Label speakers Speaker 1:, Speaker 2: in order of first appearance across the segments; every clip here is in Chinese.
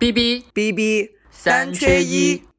Speaker 1: B B
Speaker 2: B B
Speaker 1: 三缺一。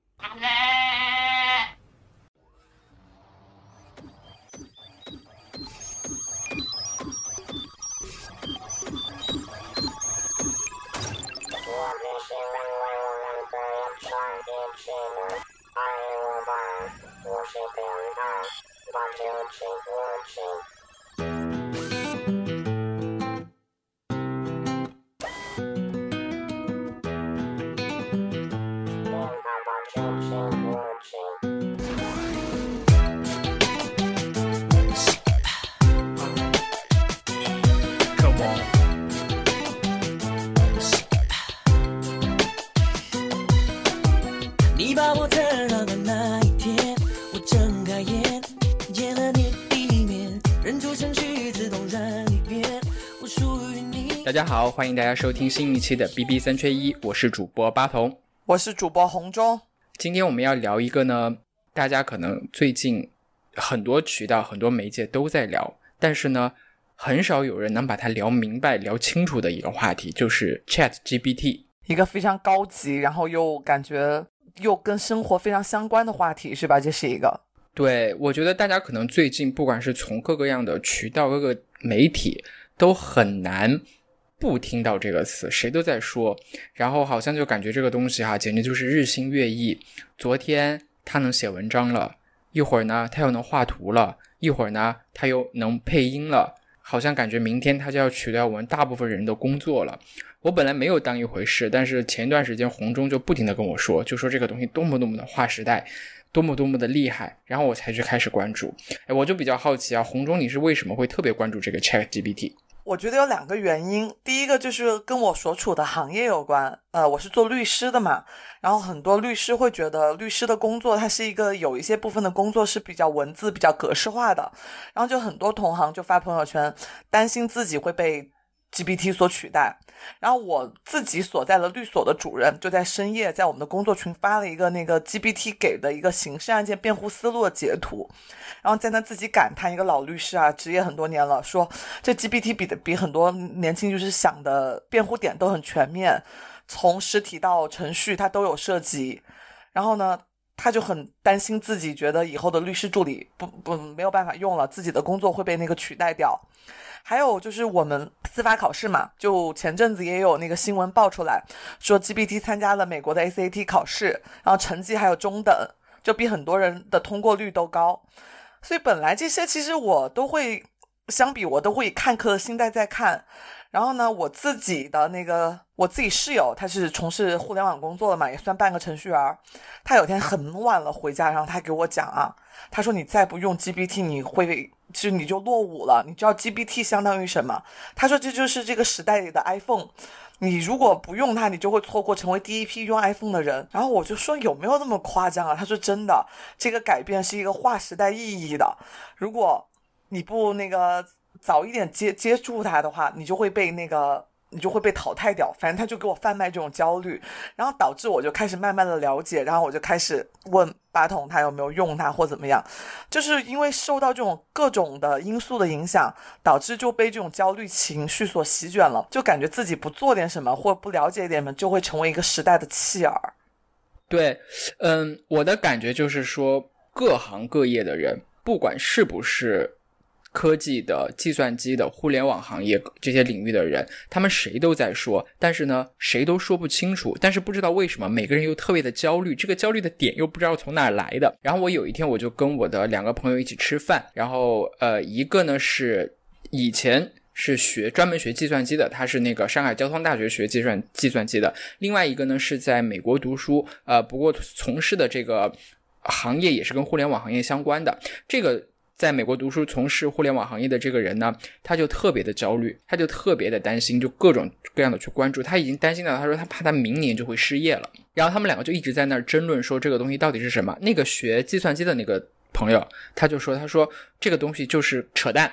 Speaker 1: 好，欢迎大家收听新一期的 B B 三缺一，我是主播八童。
Speaker 2: 我是主播红中。
Speaker 1: 今天我们要聊一个呢，大家可能最近很多渠道、很多媒介都在聊，但是呢，很少有人能把它聊明白、聊清楚的一个话题，就是 Chat GPT。
Speaker 2: 一个非常高级，然后又感觉又跟生活非常相关的话题，是吧？这是一个。
Speaker 1: 对，我觉得大家可能最近不管是从各个样的渠道、各个媒体，都很难不听到这个词，谁都在说，然后好像就感觉这个东西哈，简直就是日新月异。昨天他能写文章了，一会儿呢他又能画图了，一会儿呢他又能配音了，好像感觉明天他就要取代我们大部分人的工作了。我本来没有当一回事，但是前一段时间红中就不停的跟我说，就说这个东西多么多么的划时代，多么多么的厉害，然后我才去开始关注。哎，我就比较好奇啊，红中你是为什么会特别关注这个 Chat GPT？
Speaker 2: 我觉得有两个原因，第一个就是跟我所处的行业有关。呃，我是做律师的嘛，然后很多律师会觉得律师的工作，它是一个有一些部分的工作是比较文字、比较格式化的，然后就很多同行就发朋友圈，担心自己会被 GPT 所取代。然后我自己所在的律所的主任就在深夜在我们的工作群发了一个那个 GPT 给的一个刑事案件辩护思路的截图，然后在那自己感叹一个老律师啊，职业很多年了，说这 GPT 比的比很多年轻律师想的辩护点都很全面，从实体到程序它都有涉及，然后呢。他就很担心自己，觉得以后的律师助理不不没有办法用了，自己的工作会被那个取代掉。还有就是我们司法考试嘛，就前阵子也有那个新闻爆出来，说 GPT 参加了美国的 ACT 考试，然后成绩还有中等，就比很多人的通过率都高。所以本来这些其实我都会相比，我都会以看客的心态在看。然后呢，我自己的那个我自己室友，他是从事互联网工作的嘛，也算半个程序员。他有天很晚了回家，然后他给我讲啊，他说你再不用 GPT，你会就你就落伍了。你知道 GPT 相当于什么？他说这就是这个时代里的 iPhone，你如果不用它，你就会错过成为第一批用 iPhone 的人。然后我就说有没有那么夸张啊？他说真的，这个改变是一个划时代意义的。如果你不那个。早一点接接触他的话，你就会被那个，你就会被淘汰掉。反正他就给我贩卖这种焦虑，然后导致我就开始慢慢的了解，然后我就开始问八筒他有没有用它或怎么样。就是因为受到这种各种的因素的影响，导致就被这种焦虑情绪所席卷了，就感觉自己不做点什么或不了解一点什么，就会成为一个时代的弃儿。
Speaker 1: 对，嗯，我的感觉就是说，各行各业的人，不管是不是。科技的、计算机的、互联网行业这些领域的人，他们谁都在说，但是呢，谁都说不清楚。但是不知道为什么，每个人又特别的焦虑，这个焦虑的点又不知道从哪来的。然后我有一天，我就跟我的两个朋友一起吃饭，然后呃，一个呢是以前是学专门学计算机的，他是那个上海交通大学学计算计算机的；另外一个呢是在美国读书，呃，不过从事的这个行业也是跟互联网行业相关的。这个。在美国读书、从事互联网行业的这个人呢，他就特别的焦虑，他就特别的担心，就各种各样的去关注。他已经担心到，他说他怕他明年就会失业了。然后他们两个就一直在那儿争论，说这个东西到底是什么。那个学计算机的那个朋友，他就说，他说这个东西就是扯淡。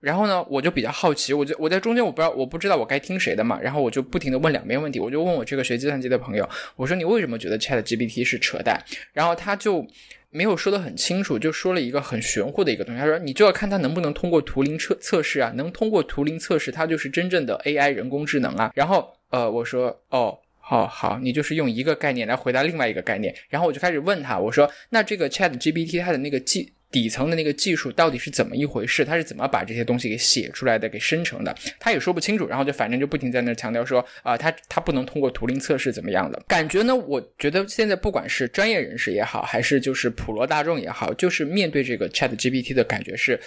Speaker 1: 然后呢，我就比较好奇，我就我在中间，我不知道我不知道我该听谁的嘛。然后我就不停的问两边问题，我就问我这个学计算机的朋友，我说你为什么觉得 Chat GPT 是扯淡？然后他就。没有说的很清楚，就说了一个很玄乎的一个东西。他说：“你就要看它能不能通过图灵测测试啊，能通过图灵测试，它就是真正的 AI 人工智能啊。”然后，呃，我说：“哦。”好好，你就是用一个概念来回答另外一个概念，然后我就开始问他，我说那这个 Chat GPT 它的那个技底层的那个技术到底是怎么一回事？它是怎么把这些东西给写出来的、给生成的？他也说不清楚，然后就反正就不停在那强调说啊，他他不能通过图灵测试怎么样的？感觉呢？我觉得现在不管是专业人士也好，还是就是普罗大众也好，就是面对这个 Chat GPT 的感觉是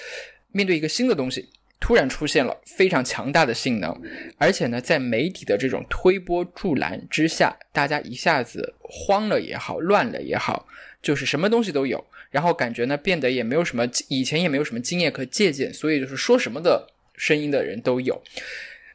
Speaker 1: 面对一个新的东西。突然出现了非常强大的性能，而且呢，在媒体的这种推波助澜之下，大家一下子慌了也好，乱了也好，就是什么东西都有，然后感觉呢变得也没有什么以前也没有什么经验可借鉴，所以就是说什么的声音的人都有。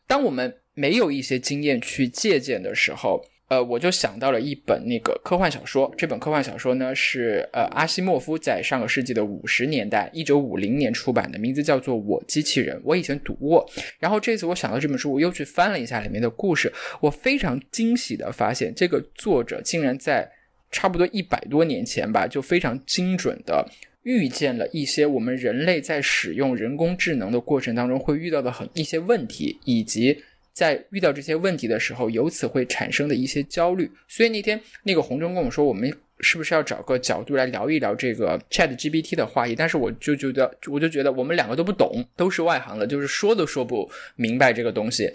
Speaker 1: 当我们没有一些经验去借鉴的时候，呃，我就想到了一本那个科幻小说。这本科幻小说呢是呃阿西莫夫在上个世纪的五十年代，一九五零年出版的，名字叫做《我机器人》。我以前读过，然后这次我想到这本书，我又去翻了一下里面的故事，我非常惊喜的发现，这个作者竟然在差不多一百多年前吧，就非常精准的预见了一些我们人类在使用人工智能的过程当中会遇到的很一些问题，以及。在遇到这些问题的时候，由此会产生的一些焦虑。所以那天那个红中跟我说，我们是不是要找个角度来聊一聊这个 Chat GPT 的话题？但是我就觉得，我就觉得我们两个都不懂，都是外行的，就是说都说不明白这个东西。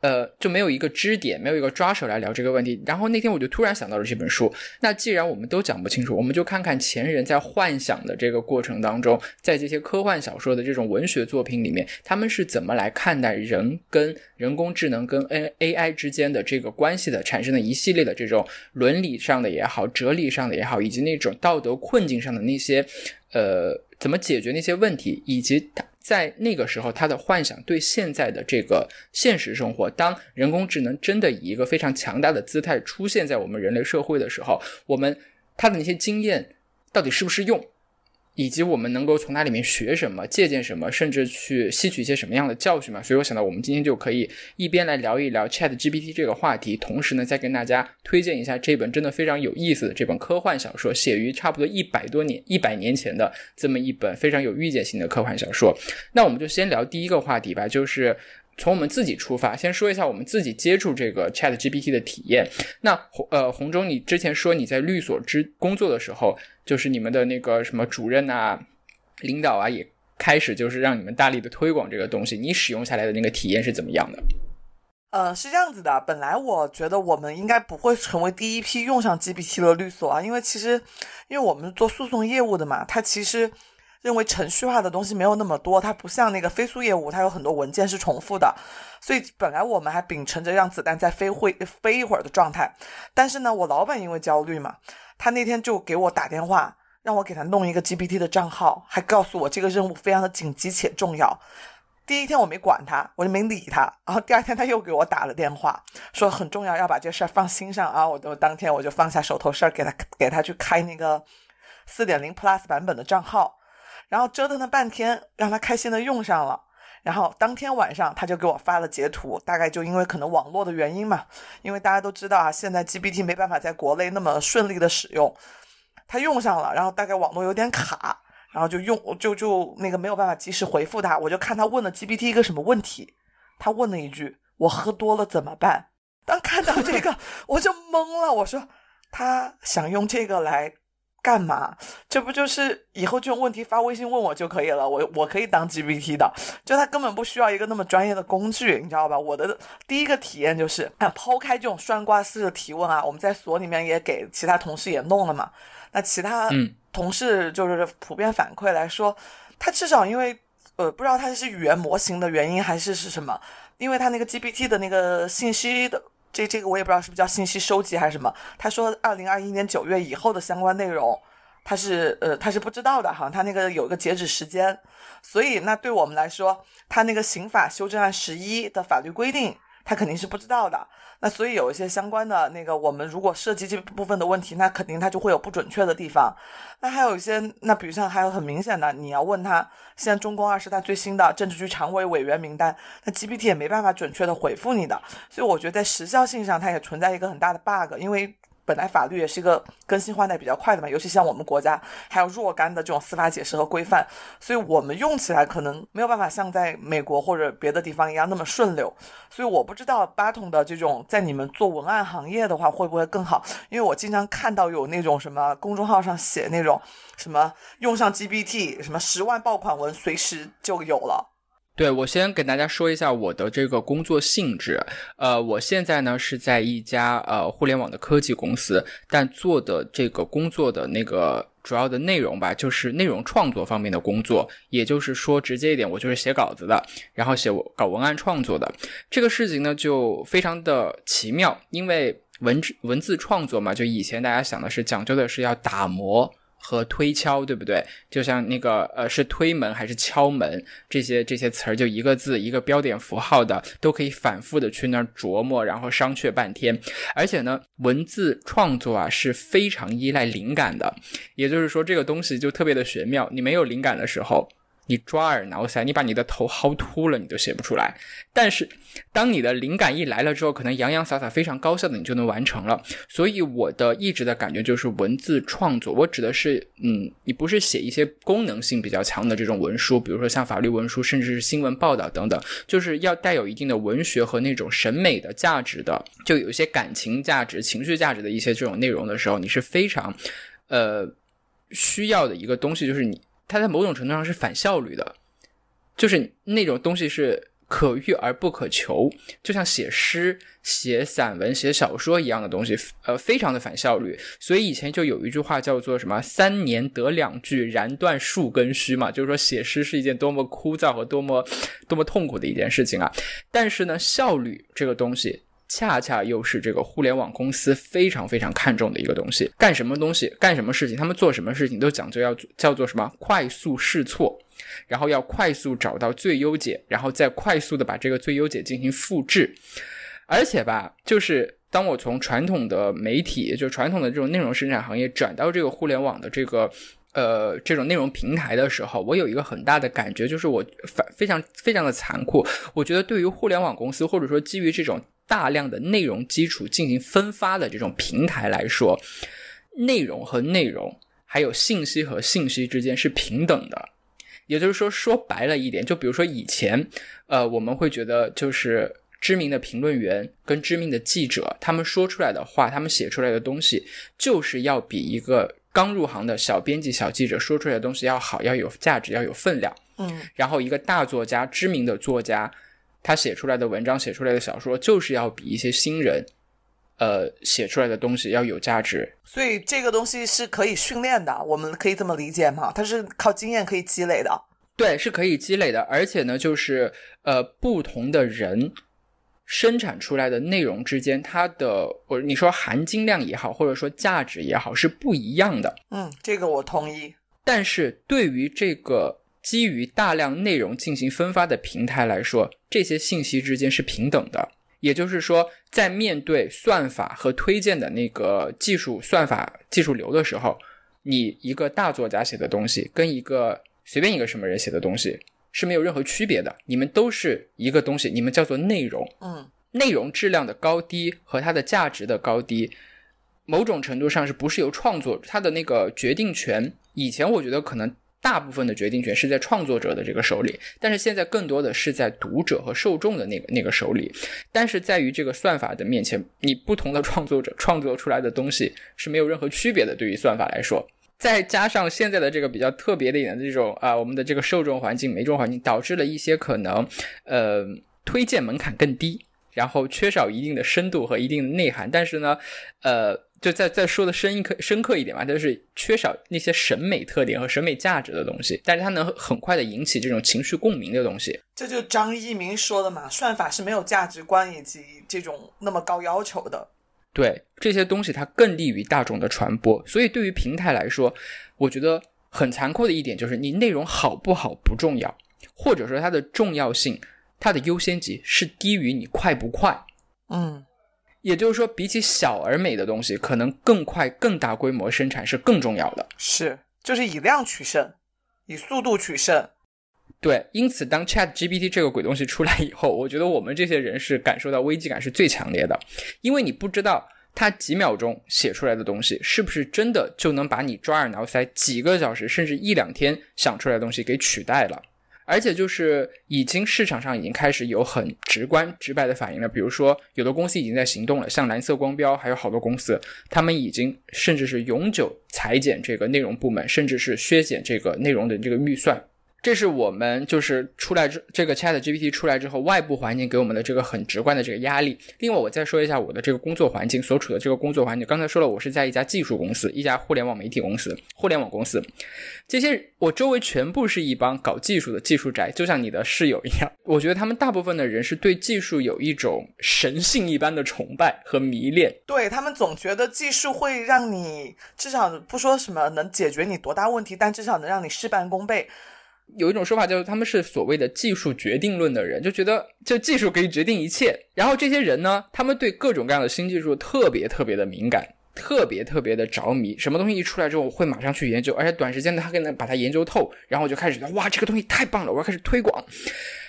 Speaker 1: 呃，就没有一个支点，没有一个抓手来聊这个问题。然后那天我就突然想到了这本书。那既然我们都讲不清楚，我们就看看前人在幻想的这个过程当中，在这些科幻小说的这种文学作品里面，他们是怎么来看待人跟人工智能跟 A A I 之间的这个关系的，产生的一系列的这种伦理上的也好，哲理上的也好，以及那种道德困境上的那些，呃，怎么解决那些问题，以及他。在那个时候，他的幻想对现在的这个现实生活，当人工智能真的以一个非常强大的姿态出现在我们人类社会的时候，我们他的那些经验到底是不是用？以及我们能够从它里面学什么、借鉴什么，甚至去吸取一些什么样的教训嘛？所以我想到，我们今天就可以一边来聊一聊 Chat GPT 这个话题，同时呢，再跟大家推荐一下这本真的非常有意思的这本科幻小说，写于差不多一百多年、一百年前的这么一本非常有预见性的科幻小说。那我们就先聊第一个话题吧，就是从我们自己出发，先说一下我们自己接触这个 Chat GPT 的体验。那红呃洪忠，你之前说你在律所之工作的时候。就是你们的那个什么主任啊、领导啊，也开始就是让你们大力的推广这个东西。你使用下来的那个体验是怎么样的？
Speaker 2: 呃，是这样子的。本来我觉得我们应该不会成为第一批用上 GPT 的律所啊，因为其实因为我们做诉讼业务的嘛，它其实认为程序化的东西没有那么多，它不像那个飞速业务，它有很多文件是重复的。所以本来我们还秉承着让子弹再飞会飞一会儿的状态，但是呢，我老板因为焦虑嘛。他那天就给我打电话，让我给他弄一个 GPT 的账号，还告诉我这个任务非常的紧急且重要。第一天我没管他，我就没理他。然后第二天他又给我打了电话，说很重要，要把这事儿放心上啊。我就当天我就放下手头事儿，给他给他去开那个四点零 Plus 版本的账号，然后折腾了半天，让他开心的用上了。然后当天晚上他就给我发了截图，大概就因为可能网络的原因嘛，因为大家都知道啊，现在 GPT 没办法在国内那么顺利的使用，他用上了，然后大概网络有点卡，然后就用就就那个没有办法及时回复他，我就看他问了 GPT 一个什么问题，他问了一句我喝多了怎么办？当看到这个 我就懵了，我说他想用这个来。干嘛？这不就是以后这种问题发微信问我就可以了？我我可以当 GPT 的，就他根本不需要一个那么专业的工具，你知道吧？我的第一个体验就是，抛开这种双挂式的提问啊，我们在所里面也给其他同事也弄了嘛。那其他同事就是普遍反馈来说，他至少因为呃不知道他是语言模型的原因还是是什么，因为他那个 GPT 的那个信息的。这这个我也不知道是不是叫信息收集还是什么。他说，二零二一年九月以后的相关内容，他是呃他是不知道的，哈他那个有一个截止时间，所以那对我们来说，他那个刑法修正案十一的法律规定。他肯定是不知道的，那所以有一些相关的那个，我们如果涉及这部分的问题，那肯定它就会有不准确的地方。那还有一些，那比如像还有很明显的，你要问他现在中共二十大最新的政治局常委委员名单，那 GPT 也没办法准确的回复你的。所以我觉得在时效性上，它也存在一个很大的 bug，因为本来法律也是一个更新换代比较快的嘛，尤其像我们国家还有若干的这种司法解释和规范，所以我们用起来可能没有办法像在美国或者别的地方一样那么顺溜。所以我不知道八筒的这种在你们做文案行业的话会不会更好，因为我经常看到有那种什么公众号上写那种什么用上 GPT 什么十万爆款文随时就有了。
Speaker 1: 对，我先给大家说一下我的这个工作性质。呃，我现在呢是在一家呃互联网的科技公司，但做的这个工作的那个主要的内容吧，就是内容创作方面的工作。也就是说，直接一点，我就是写稿子的，然后写搞文案创作的。这个事情呢就非常的奇妙，因为文字文字创作嘛，就以前大家想的是讲究的是要打磨。和推敲，对不对？就像那个呃，是推门还是敲门？这些这些词儿，就一个字一个标点符号的，都可以反复的去那儿琢磨，然后商榷半天。而且呢，文字创作啊是非常依赖灵感的，也就是说，这个东西就特别的玄妙。你没有灵感的时候。你抓耳挠腮，你把你的头薅秃了，你都写不出来。但是，当你的灵感一来了之后，可能洋洋洒洒、非常高效的你就能完成了。所以，我的一直的感觉就是文字创作，我指的是，嗯，你不是写一些功能性比较强的这种文书，比如说像法律文书，甚至是新闻报道等等，就是要带有一定的文学和那种审美的价值的，就有一些感情价值、情绪价值的一些这种内容的时候，你是非常，呃，需要的一个东西，就是你。它在某种程度上是反效率的，就是那种东西是可遇而不可求，就像写诗、写散文、写小说一样的东西，呃，非常的反效率。所以以前就有一句话叫做什么“三年得两句，燃断树根须”嘛，就是说写诗是一件多么枯燥和多么多么痛苦的一件事情啊。但是呢，效率这个东西。恰恰又是这个互联网公司非常非常看重的一个东西。干什么东西，干什么事情，他们做什么事情都讲究要叫做什么快速试错，然后要快速找到最优解，然后再快速的把这个最优解进行复制。而且吧，就是当我从传统的媒体，就传统的这种内容生产行业转到这个互联网的这个呃这种内容平台的时候，我有一个很大的感觉，就是我反非常非常的残酷。我觉得对于互联网公司，或者说基于这种。大量的内容基础进行分发的这种平台来说，内容和内容，还有信息和信息之间是平等的。也就是说，说白了一点，就比如说以前，呃，我们会觉得就是知名的评论员跟知名的记者，他们说出来的话，他们写出来的东西，就是要比一个刚入行的小编辑、小记者说出来的东西要好，要有价值，要有分量。
Speaker 2: 嗯，
Speaker 1: 然后一个大作家、知名的作家。他写出来的文章、写出来的小说，就是要比一些新人，呃，写出来的东西要有价值。
Speaker 2: 所以这个东西是可以训练的，我们可以这么理解吗？它是靠经验可以积累的。
Speaker 1: 对，是可以积累的。而且呢，就是呃，不同的人生产出来的内容之间，它的我你说含金量也好，或者说价值也好，是不一样的。
Speaker 2: 嗯，这个我同意。
Speaker 1: 但是对于这个。基于大量内容进行分发的平台来说，这些信息之间是平等的。也就是说，在面对算法和推荐的那个技术算法技术流的时候，你一个大作家写的东西跟一个随便一个什么人写的东西是没有任何区别的。你们都是一个东西，你们叫做内容。
Speaker 2: 嗯，
Speaker 1: 内容质量的高低和它的价值的高低，某种程度上是不是由创作它的那个决定权？以前我觉得可能。大部分的决定权是在创作者的这个手里，但是现在更多的是在读者和受众的那个那个手里。但是在于这个算法的面前，你不同的创作者 创作出来的东西是没有任何区别的。对于算法来说，再加上现在的这个比较特别的一点的这种啊，我们的这个受众环境、媒众环境，导致了一些可能呃推荐门槛更低，然后缺少一定的深度和一定的内涵。但是呢，呃。就再再说的深一刻深刻一点吧，就是缺少那些审美特点和审美价值的东西，但是它能很快的引起这种情绪共鸣的东西。
Speaker 2: 这就张一鸣说的嘛，算法是没有价值观以及这种那么高要求的。
Speaker 1: 对这些东西，它更利于大众的传播。所以对于平台来说，我觉得很残酷的一点就是，你内容好不好不重要，或者说它的重要性，它的优先级是低于你快不快。
Speaker 2: 嗯。
Speaker 1: 也就是说，比起小而美的东西，可能更快、更大规模生产是更重要的。
Speaker 2: 是，就是以量取胜，以速度取胜。
Speaker 1: 对，因此当 Chat GPT 这个鬼东西出来以后，我觉得我们这些人是感受到危机感是最强烈的，因为你不知道它几秒钟写出来的东西，是不是真的就能把你抓耳挠腮几个小时甚至一两天想出来的东西给取代了？而且就是已经市场上已经开始有很直观直白的反应了，比如说有的公司已经在行动了，像蓝色光标，还有好多公司，他们已经甚至是永久裁减这个内容部门，甚至是削减这个内容的这个预算。这是我们就是出来之这个 Chat GPT 出来之后，外部环境给我们的这个很直观的这个压力。另外，我再说一下我的这个工作环境所处的这个工作环境。刚才说了，我是在一家技术公司，一家互联网媒体公司，互联网公司。这些我周围全部是一帮搞技术的技术宅，就像你的室友一样。我觉得他们大部分的人是对技术有一种神性一般的崇拜和迷恋。
Speaker 2: 对他们总觉得技术会让你至少不说什么能解决你多大问题，但至少能让你事半功倍。
Speaker 1: 有一种说法叫做他们是所谓的技术决定论的人，就觉得就技术可以决定一切。然后这些人呢，他们对各种各样的新技术特别特别的敏感，特别特别的着迷。什么东西一出来之后，会马上去研究，而且短时间内他可能把它研究透，然后我就开始觉得哇，这个东西太棒了，我要开始推广。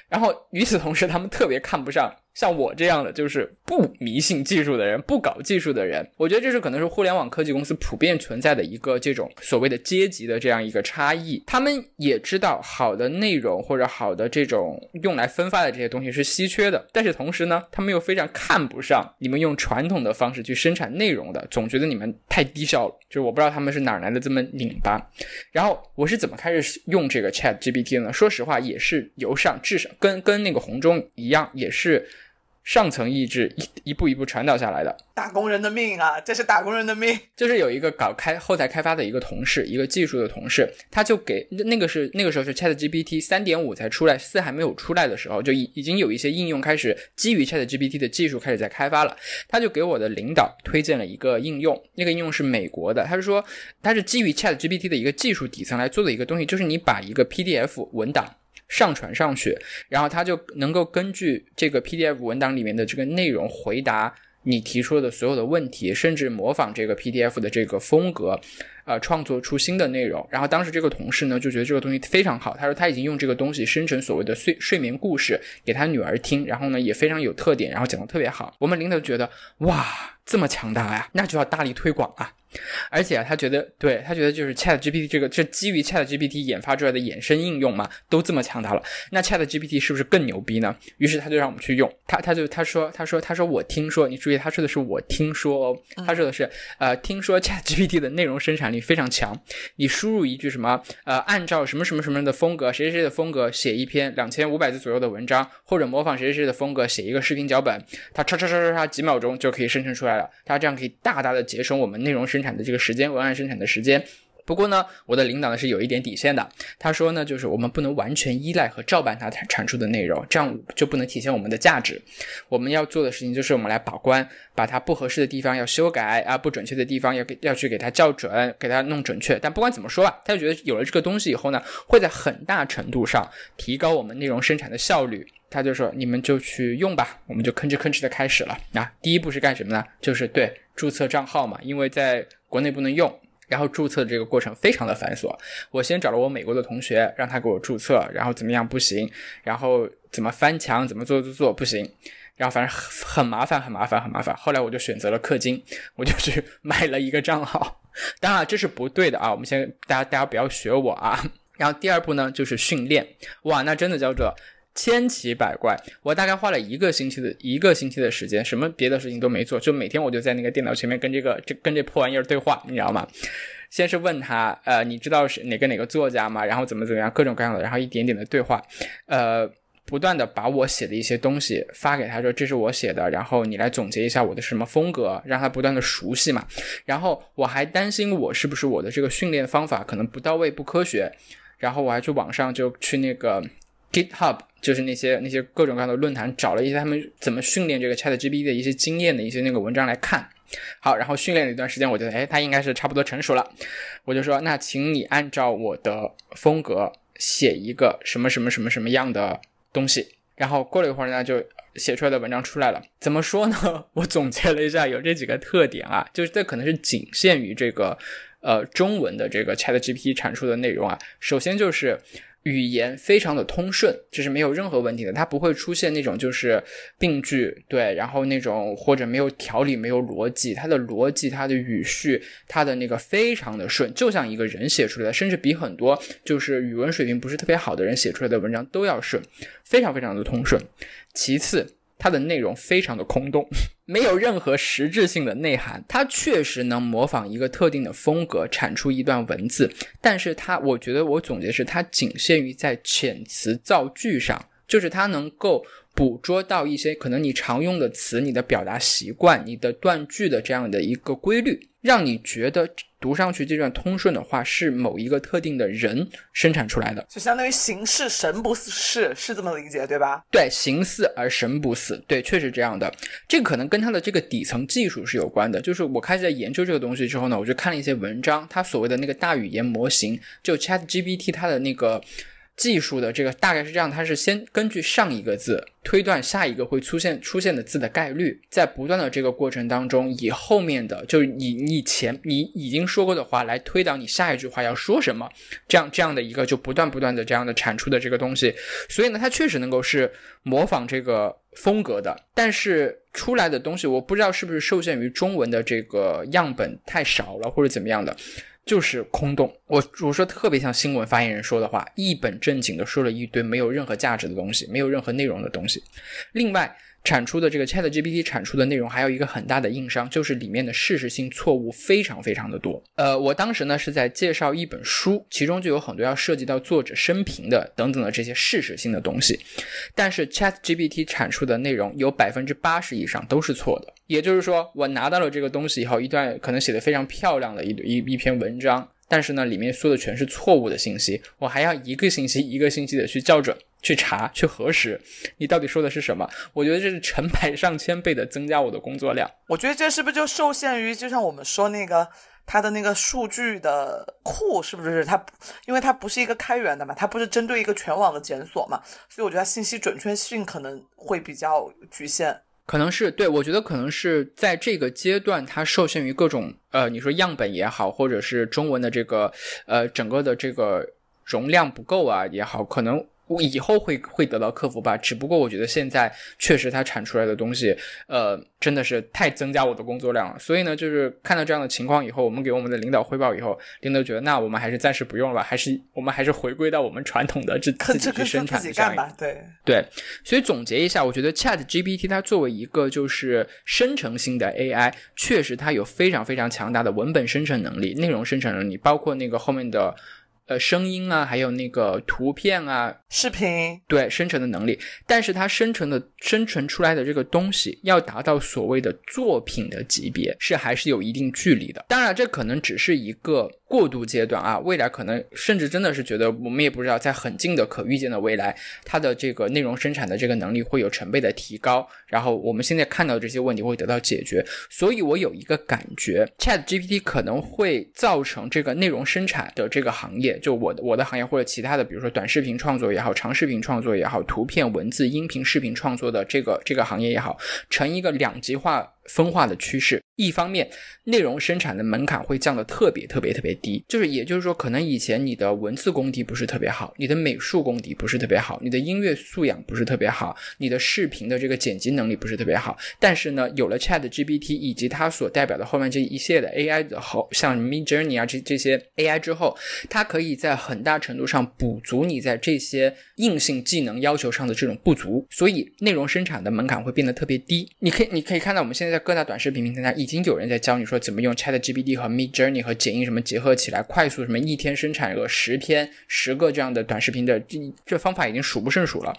Speaker 1: 然后与此同时，他们特别看不上像我这样的，就是不迷信技术的人，不搞技术的人。我觉得这是可能是互联网科技公司普遍存在的一个这种所谓的阶级的这样一个差异。他们也知道好的内容或者好的这种用来分发的这些东西是稀缺的，但是同时呢，他们又非常看不上你们用传统的方式去生产内容的，总觉得你们太低效了。就是我不知道他们是哪来的这么拧巴。然后我是怎么开始用这个 Chat GPT 呢？说实话，也是由上至少跟跟那个红中一样，也是上层意志一一步一步传导下来的。
Speaker 2: 打工人的命啊，这是打工人的命。
Speaker 1: 就是有一个搞开后台开发的一个同事，一个技术的同事，他就给那个是那个时候是 Chat GPT 三点五才出来，四还没有出来的时候，就已已经有一些应用开始基于 Chat GPT 的技术开始在开发了。他就给我的领导推荐了一个应用，那个应用是美国的，他是说它是基于 Chat GPT 的一个技术底层来做的一个东西，就是你把一个 PDF 文档。上传上去，然后它就能够根据这个 PDF 文档里面的这个内容回答你提出的所有的问题，甚至模仿这个 PDF 的这个风格，呃，创作出新的内容。然后当时这个同事呢就觉得这个东西非常好，他说他已经用这个东西生成所谓的睡睡眠故事给他女儿听，然后呢也非常有特点，然后讲的特别好。我们领导觉得哇这么强大呀，那就要大力推广啊。而且啊，他觉得，对他觉得就是 Chat GPT 这个，这基于 Chat GPT 研发出来的衍生应用嘛，都这么强大了，那 Chat GPT 是不是更牛逼呢？于是他就让我们去用，他他就他说他说他说我听说，你注意他说的是我听说哦，他说的是呃听说 Chat GPT 的内容生产力非常强，你输入一句什么呃按照什么什么什么的风格，谁谁谁的风格写一篇两千五百字左右的文章，或者模仿谁谁谁的风格写一个视频脚本，他嚓嚓嚓嚓嚓几秒钟就可以生成出来了，他这样可以大大的节省我们内容生生产的这个时间，文案生产的时间。不过呢，我的领导呢是有一点底线的。他说呢，就是我们不能完全依赖和照搬他产产出的内容，这样就不能体现我们的价值。我们要做的事情就是我们来把关，把它不合适的地方要修改啊，不准确的地方要给要去给它校准，给它弄准确。但不管怎么说吧，他就觉得有了这个东西以后呢，会在很大程度上提高我们内容生产的效率。他就说：“你们就去用吧，我们就吭哧吭哧的开始了。啊，第一步是干什么呢？就是对注册账号嘛，因为在国内不能用。”然后注册这个过程非常的繁琐，我先找了我美国的同学，让他给我注册，然后怎么样不行，然后怎么翻墙，怎么做做做不行，然后反正很麻烦，很麻烦，很麻烦。后来我就选择了氪金，我就去 买了一个账号。当然这是不对的啊，我们先大家大家不要学我啊。然后第二步呢就是训练，哇，那真的叫做。千奇百怪，我大概花了一个星期的一个星期的时间，什么别的事情都没做，就每天我就在那个电脑前面跟这个这跟这破玩意儿对话，你知道吗？先是问他，呃，你知道是哪个哪个作家吗？然后怎么怎么样，各种各样的，然后一点点的对话，呃，不断的把我写的一些东西发给他说，这是我写的，然后你来总结一下我的什么风格，让他不断的熟悉嘛。然后我还担心我是不是我的这个训练方法可能不到位、不科学，然后我还去网上就去那个 GitHub。就是那些那些各种各样的论坛，找了一些他们怎么训练这个 Chat GPT 的一些经验的一些那个文章来看。好，然后训练了一段时间，我觉得，哎，他应该是差不多成熟了。我就说，那请你按照我的风格写一个什么什么什么什么样的东西。然后过了一会儿呢，就写出来的文章出来了。怎么说呢？我总结了一下，有这几个特点啊，就是这可能是仅限于这个呃中文的这个 Chat GPT 产出的内容啊。首先就是。语言非常的通顺，这是没有任何问题的，它不会出现那种就是病句，对，然后那种或者没有条理、没有逻辑，它的逻辑、它的语序、它的那个非常的顺，就像一个人写出来的，甚至比很多就是语文水平不是特别好的人写出来的文章都要顺，非常非常的通顺。其次，它的内容非常的空洞，没有任何实质性的内涵。它确实能模仿一个特定的风格产出一段文字，但是它，我觉得我总结是它仅限于在遣词造句上，就是它能够捕捉到一些可能你常用的词、你的表达习惯、你的断句的这样的一个规律，让你觉得读上去这段通顺的话是某一个特定的人生产出来的。
Speaker 2: 就相当于形似神不是，是这么理解对吧？
Speaker 1: 对，形似而神不似，对，确实这样的。这个可能跟它的这个底层技术是有关的。就是我开始在研究这个东西之后呢，我就看了一些文章，它所谓的那个大语言模型，就 Chat GPT 它的那个技术的这个大概是这样，它是先根据上一个字推断下一个会出现出现的字的概率，在不断的这个过程当中，以后面的就是以你前你已经说过的话来推导你下一句话要说什么，这样这样的一个就不断不断的这样的产出的这个东西，所以呢，它确实能够是模仿这个风格的，但是出来的东西我不知道是不是受限于中文的这个样本太少了或者怎么样的。就是空洞，我我说特别像新闻发言人说的话，一本正经的说了一堆没有任何价值的东西，没有任何内容的东西。另外，产出的这个 Chat GPT 产出的内容还有一个很大的硬伤，就是里面的事实性错误非常非常的多。呃，我当时呢是在介绍一本书，其中就有很多要涉及到作者生平的等等的这些事实性的东西，但是 Chat GPT 产出的内容有百分之八十以上都是错的。也就是说，我拿到了这个东西以后，一段可能写的非常漂亮的一一一篇文章，但是呢，里面说的全是错误的信息，我还要一个星期一个星期的去校准、去查、去核实，你到底说的是什么？我觉得这是成百上千倍的增加我的工作量。
Speaker 2: 我觉得这是不是就受限于，就像我们说那个它的那个数据的库，是不是它？因为它不是一个开源的嘛，它不是针对一个全网的检索嘛，所以我觉得信息准确性可能会比较局限。
Speaker 1: 可能是对，我觉得可能是在这个阶段，它受限于各种呃，你说样本也好，或者是中文的这个呃整个的这个容量不够啊也好，可能以后会会得到克服吧。只不过我觉得现在确实它产出来的东西，呃，真的是太增加我的工作量了。所以呢，就是看到这样的情况以后，我们给我们的领导汇报以后，领导觉得那我们还是暂时不用了吧，还是我们还是回归到我们传统的自自己去生产
Speaker 2: 自己
Speaker 1: 这样一个
Speaker 2: 干吧，对。
Speaker 1: 对，所以总结一下，我觉得 Chat GPT 它作为一个就是生成性的 AI，确实它有非常非常强大的文本生成能力、内容生成能力，包括那个后面的呃声音啊，还有那个图片啊，
Speaker 2: 视频，
Speaker 1: 对生成的能力。但是它生成的生成出来的这个东西，要达到所谓的作品的级别，是还是有一定距离的。当然，这可能只是一个过渡阶段啊，未来可能甚至真的是觉得我们也不知道，在很近的可预见的未来，它的这个内容生产的这个能力会有成倍的提高，然后我们现在看到这些问题会得到解决。所以我有一个感觉，Chat GPT 可能会造成这个内容生产的这个行业，就我的我的行业或者其他的，比如说短视频创作也好，长视频创作也好，图片、文字、音频、视频创作的这个这个行业也好，成一个两极化。分化的趋势，一方面内容生产的门槛会降得特别特别特别低，就是也就是说，可能以前你的文字功底不是特别好，你的美术功底不是特别好，你的音乐素养不是特别好，你的视频的这个剪辑能力不是特别好，但是呢，有了 Chat GPT 以及它所代表的后面这一系列的 AI 的后，像 Mid Journey 啊这这些 AI 之后，它可以在很大程度上补足你在这些硬性技能要求上的这种不足，所以内容生产的门槛会变得特别低。你可以你可以看到我们现在各大短视频平台已经有人在教你说怎么用 Chat GPT 和 Mid Journey 和剪映什么结合起来，快速什么一天生产个十篇、十个这样的短视频的这这方法已经数不胜数了。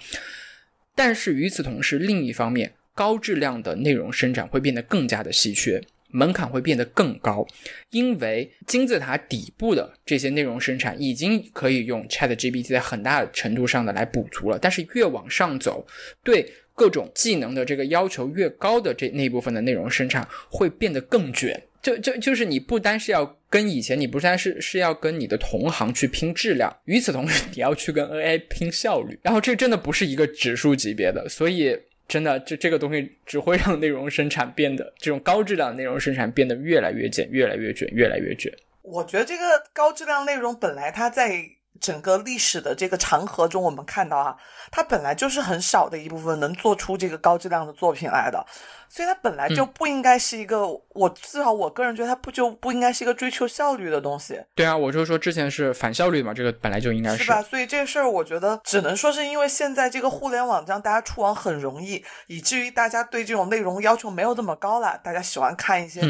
Speaker 1: 但是与此同时，另一方面，高质量的内容生产会变得更加的稀缺，门槛会变得更高，因为金字塔底部的这些内容生产已经可以用 Chat GPT 在很大程度上的来补足了，但是越往上走，对各种技能的这个要求越高的这那部分的内容生产会变得更卷。就就就是你不单是要跟以前，你不单是是要跟你的同行去拼质量，与此同时你要去跟 AI 拼效率，然后这真的不是一个指数级别的，所以真的这这个东西只会让内容生产变得这种高质量内容生产变得越来越卷，越来越卷，越来越卷。
Speaker 2: 我觉得这个高质量内容本来它在整个历史的这个长河中，我们看到啊，它本来就是很少的一部分能做出这个高质量的作品来的，所以它本来就不应该是一个，我至少我个人觉得它不就不应该是一个追求效率的东西，
Speaker 1: 对啊，我就说之前是反效率嘛，这个本来就应该
Speaker 2: 是吧？所以这事儿我觉得只能说是因为现在这个互联网让大家出网很容易，以至于大家对这种内容要求没有这么高了，大家喜欢看一些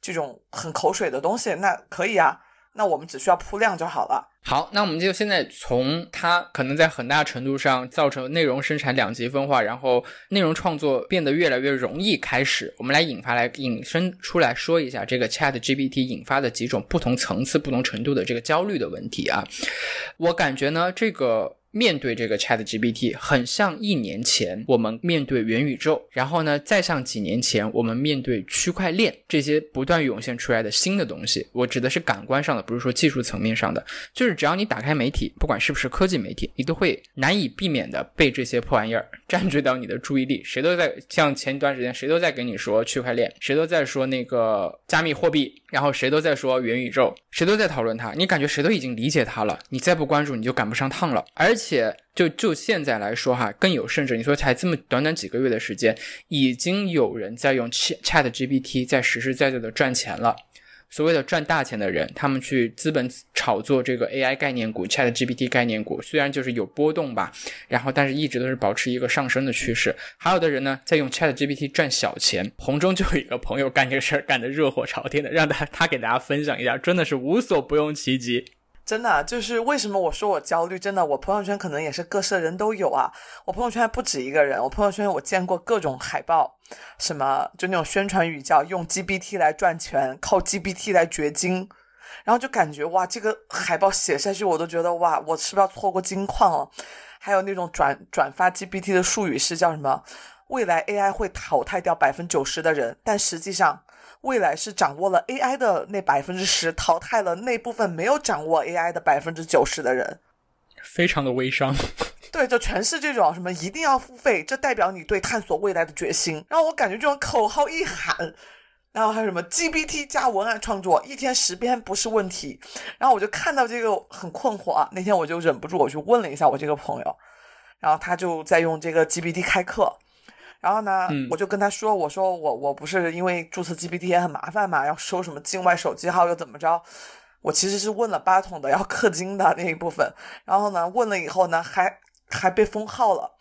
Speaker 2: 这种很口水的东西，那可以啊。那我们只需要铺量就好了。
Speaker 1: 好，那我们就现在从它可能在很大程度上造成内容生产两极分化，然后内容创作变得越来越容易开始，我们来引发来引申出来说一下这个 Chat GPT 引发的几种不同层次、不同程度的这个焦虑的问题啊。我感觉呢，这个。面对这个 Chat GPT，很像一年前我们面对元宇宙，然后呢，再像几年前我们面对区块链这些不断涌现出来的新的东西。我指的是感官上的，不是说技术层面上的。就是只要你打开媒体，不管是不是科技媒体，你都会难以避免的被这些破玩意儿 占据到你的注意力。谁都在像前一段时间，谁都在跟你说区块链，谁都在说那个加密货币，然后谁都在说元宇宙，谁都在讨论它。你感觉谁都已经理解它了，你再不关注，你就赶不上趟了。而且，就就现在来说哈，更有甚者，你说才这么短短几个月的时间，已经有人在用 Chat GPT 在实实在在的赚钱了。所谓的赚大钱的人，他们去资本炒作这个 AI 概念股、Chat GPT 概念股，虽然就是有波动吧，然后但是一直都是保持一个上升的趋势。还有的人呢，在用 Chat GPT 赚小钱。红中就有一个朋友干这个事儿干得热火朝天的，让他他给大家分享一下，真的是无所不用其极。
Speaker 2: 真的就是为什么我说我焦虑？真的，我朋友圈可能也是各色人都有啊。我朋友圈不止一个人，我朋友圈我见过各种海报，什么就那种宣传语叫用 GPT 来赚钱，靠 GPT 来掘金，然后就感觉哇，这个海报写下去我都觉得哇，我是不是要错过金矿了？还有那种转转发 GPT 的术语是叫什么？未来 AI 会淘汰掉百分之九十的人，但实际上。未来是掌握了 AI 的那百分之十，淘汰了那部分没有掌握 AI 的百分之九十的人，
Speaker 1: 非常的微商。
Speaker 2: 对，就全是这种什么一定要付费，这代表你对探索未来的决心。然后我感觉这种口号一喊，然后还有什么 GPT 加文案创作，一天十篇不是问题。然后我就看到这个很困惑啊，那天我就忍不住我去问了一下我这个朋友，然后他就在用这个 GPT 开课。然后呢，我就跟他说：“我说我我不是因为注册 GPT 也很麻烦嘛，要收什么境外手机号又怎么着？我其实是问了八筒的要氪金的那一部分。然后呢，问了以后呢，还还被封号了。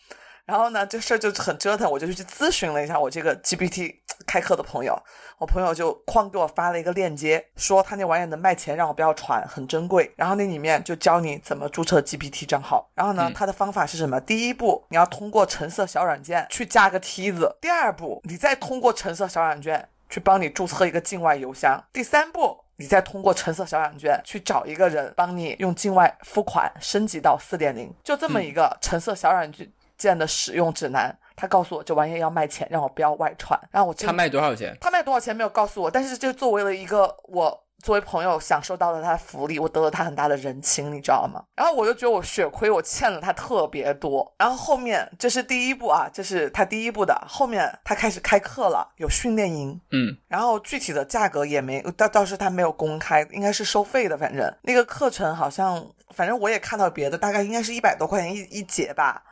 Speaker 2: 然后呢，这事儿就很折腾，我就去咨询了一下我这个 GPT 开课的朋友。我朋友就哐给我发了一个链接，说他那玩意能卖钱，让我不要传，很珍贵。然后那里面就教你怎么注册 GPT 账号。然后呢，他的方法是什么？第一步，你要通过橙色小软件去架个梯子；第二步，你再通过橙色小软件去帮你注册一个境外邮箱；第三步，你再通过橙色小软件去找一个人帮你用境外付款升级到四点零。就这么一个橙色小软件的使用指南。他告诉我这玩意要卖钱，让我不要外传。然后我
Speaker 1: 他卖多少钱？
Speaker 2: 他卖多少钱没有告诉我，但是就作为了一个我作为朋友享受到了他的福利，我得了他很大的人情，你知道吗？然后我就觉得我血亏，我欠了他特别多。然后后面这是第一步啊，这是他第一步的。后面他开始开课了，有训练营，
Speaker 1: 嗯，
Speaker 2: 然后具体的价格也没，倒倒是他没有公开，应该是收费的。反正那个课程好像，反正我也看到别的，大概应该是一百多块钱一一节吧。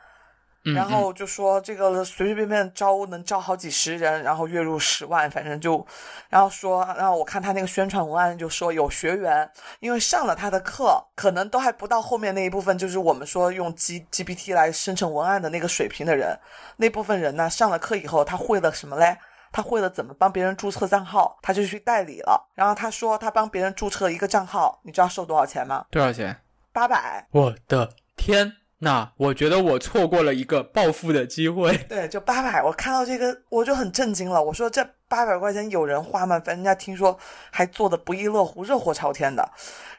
Speaker 2: 然后就说这个随随便便招能招好几十人，然后月入十万，反正就，然后说，然后我看他那个宣传文案就说有学员，因为上了他的课，可能都还不到后面那一部分，就是我们说用 G GPT 来生成文案的那个水平的人，那部分人呢上了课以后，他会了什么嘞？他会了怎么帮别人注册账号，他就去代理了。然后他说他帮别人注册一个账号，你知道收多少钱吗？
Speaker 1: 多少钱？
Speaker 2: 八百。
Speaker 1: 我的天！那我觉得我错过了一个暴富的机会。
Speaker 2: 对，就八百，我看到这个我就很震惊了。我说这八百块钱有人花吗？反正人家听说还做的不亦乐乎，热火朝天的。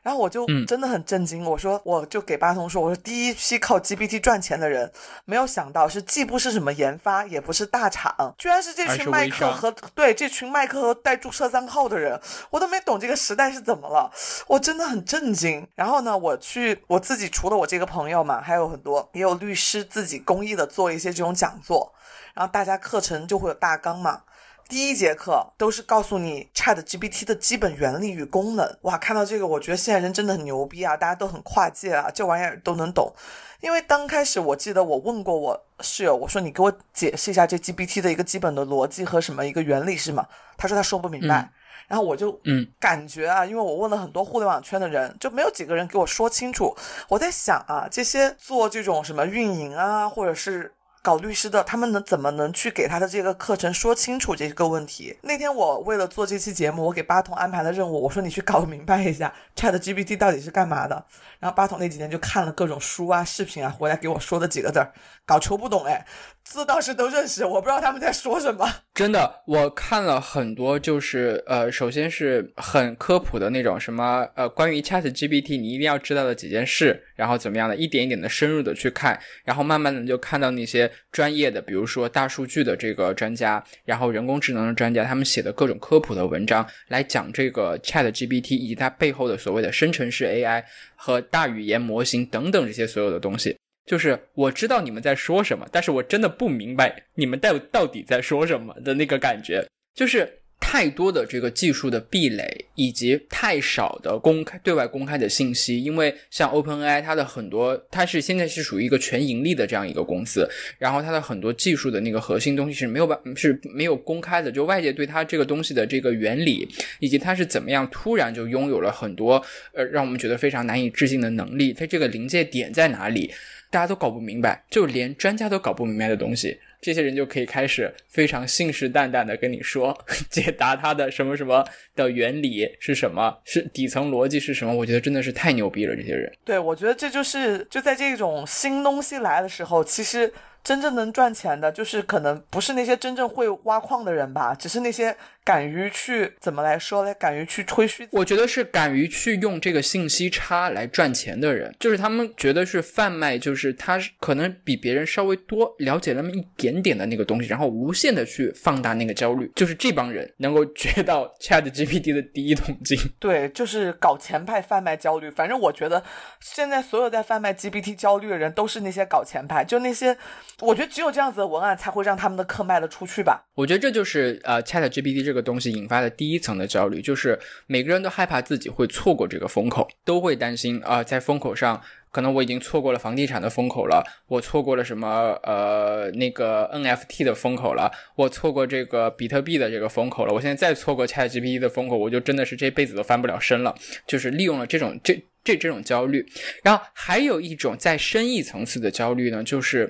Speaker 2: 然后我就真的很震惊，我说我就给巴通说，我说第一批靠 GPT 赚钱的人，没有想到是既不是什么研发，也不是大厂，居然是这群麦克和对这群麦克和带注册账号的人，我都没懂这个时代是怎么了，我真的很震惊。然后呢，我去我自己除了我这个朋友嘛，还有很多也有律师自己公益的做一些这种讲座，然后大家课程就会有大纲嘛。第一节课都是告诉你 Chat GPT 的基本原理与功能。哇，看到这个，我觉得现在人真的很牛逼啊，大家都很跨界啊，这玩意儿都能懂。因为刚开始我记得我问过我室友，我说你给我解释一下这 GPT 的一个基本的逻辑和什么一个原理是吗？他说他说不明白。
Speaker 1: 嗯
Speaker 2: 然后我就
Speaker 1: 嗯
Speaker 2: 感觉啊，因为我问了很多互联网圈的人，就没有几个人给我说清楚。我在想啊，这些做这种什么运营啊，或者是搞律师的，他们能怎么能去给他的这个课程说清楚这个问题？那天我为了做这期节目，我给八筒安排了任务，我说你去搞明白一下 Chat GPT 到底是干嘛的。然后八筒那几天就看了各种书啊、视频啊，回来给我说的几个字儿，搞求不懂哎，字倒是都认识，我不知道他们在说什么。
Speaker 1: 真的，我看了很多，就是呃，首先是很科普的那种什么呃，关于 Chat GPT 你一定要知道的几件事，然后怎么样的，一点一点的深入的去看，然后慢慢的就看到那些专业的，比如说大数据的这个专家，然后人工智能的专家，他们写的各种科普的文章来讲这个 Chat GPT 以及它背后的所谓的生成式 AI 和大语言模型等等这些所有的东西。就是我知道你们在说什么，但是我真的不明白你们到到底在说什么的那个感觉，就是太多的这个技术的壁垒，以及太少的公开对外公开的信息。因为像 OpenAI，它的很多，它是现在是属于一个全盈利的这样一个公司，然后它的很多技术的那个核心东西是没有办是没有公开的，就外界对它这个东西的这个原理，以及它是怎么样突然就拥有了很多呃让我们觉得非常难以置信的能力，它这个临界点在哪里？大家都搞不明白，就连专家都搞不明白的东西，这些人就可以开始非常信誓旦旦的跟你说，解答他的什么什么的原理是什么，是底层逻辑是什么。我觉得真的是太牛逼了，这些人。
Speaker 2: 对，我觉得这就是就在这种新东西来的时候，其实真正能赚钱的，就是可能不是那些真正会挖矿的人吧，只是那些敢于去怎么来说嘞，敢于去吹嘘。
Speaker 1: 我觉得是敢于去用这个信息差来赚钱的人，就是他们觉得是贩卖，就是他可能比别人稍微多了解那么一点点的那个东西，然后无限的去放大那个焦虑，就是这帮人能够掘到 Chat GPT 的第一桶金。
Speaker 2: 对，就是搞钱派贩卖焦虑。反正我觉得现在所有在贩卖 GPT 焦虑的人，都是那些搞钱派，就那些，我觉得只有这样子的文案才会让他们的课卖得出去吧。
Speaker 1: 我觉得这就是呃 Chat GPT 这个东西引发的第一层的焦虑，就是每个人都害怕自己会错过这个风口，都会担心啊、在风口上。可能我已经错过了房地产的风口了，我错过了什么呃那个 NFT 的风口了，我错过这个比特币的这个风口了，我现在再错过 ChatGPT 的风口，我就真的是这辈子都翻不了身了。就是利用了这种这这这种焦虑，然后还有一种再深一层次的焦虑呢，就是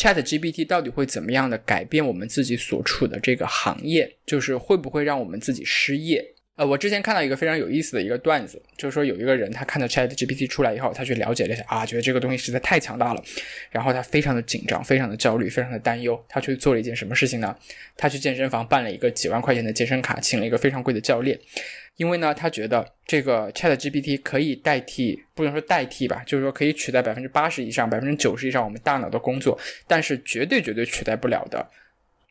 Speaker 1: Chat GPT 到底会怎么样的改变我们自己所处的这个行业，就是会不会让我们自己失业？呃，我之前看到一个非常有意思的一个段子，就是说有一个人他看到 Chat GPT 出来以后，他去了解了一下啊，觉得这个东西实在太强大了，然后他非常的紧张，非常的焦虑，非常的担忧。他去做了一件什么事情呢？他去健身房办了一个几万块钱的健身卡，请了一个非常贵的教练，因为呢，他觉得这个 Chat GPT 可以代替，不能说代替吧，就是说可以取代百分之八十以上、百分之九十以上我们大脑的工作，但是绝对绝对取代不了的。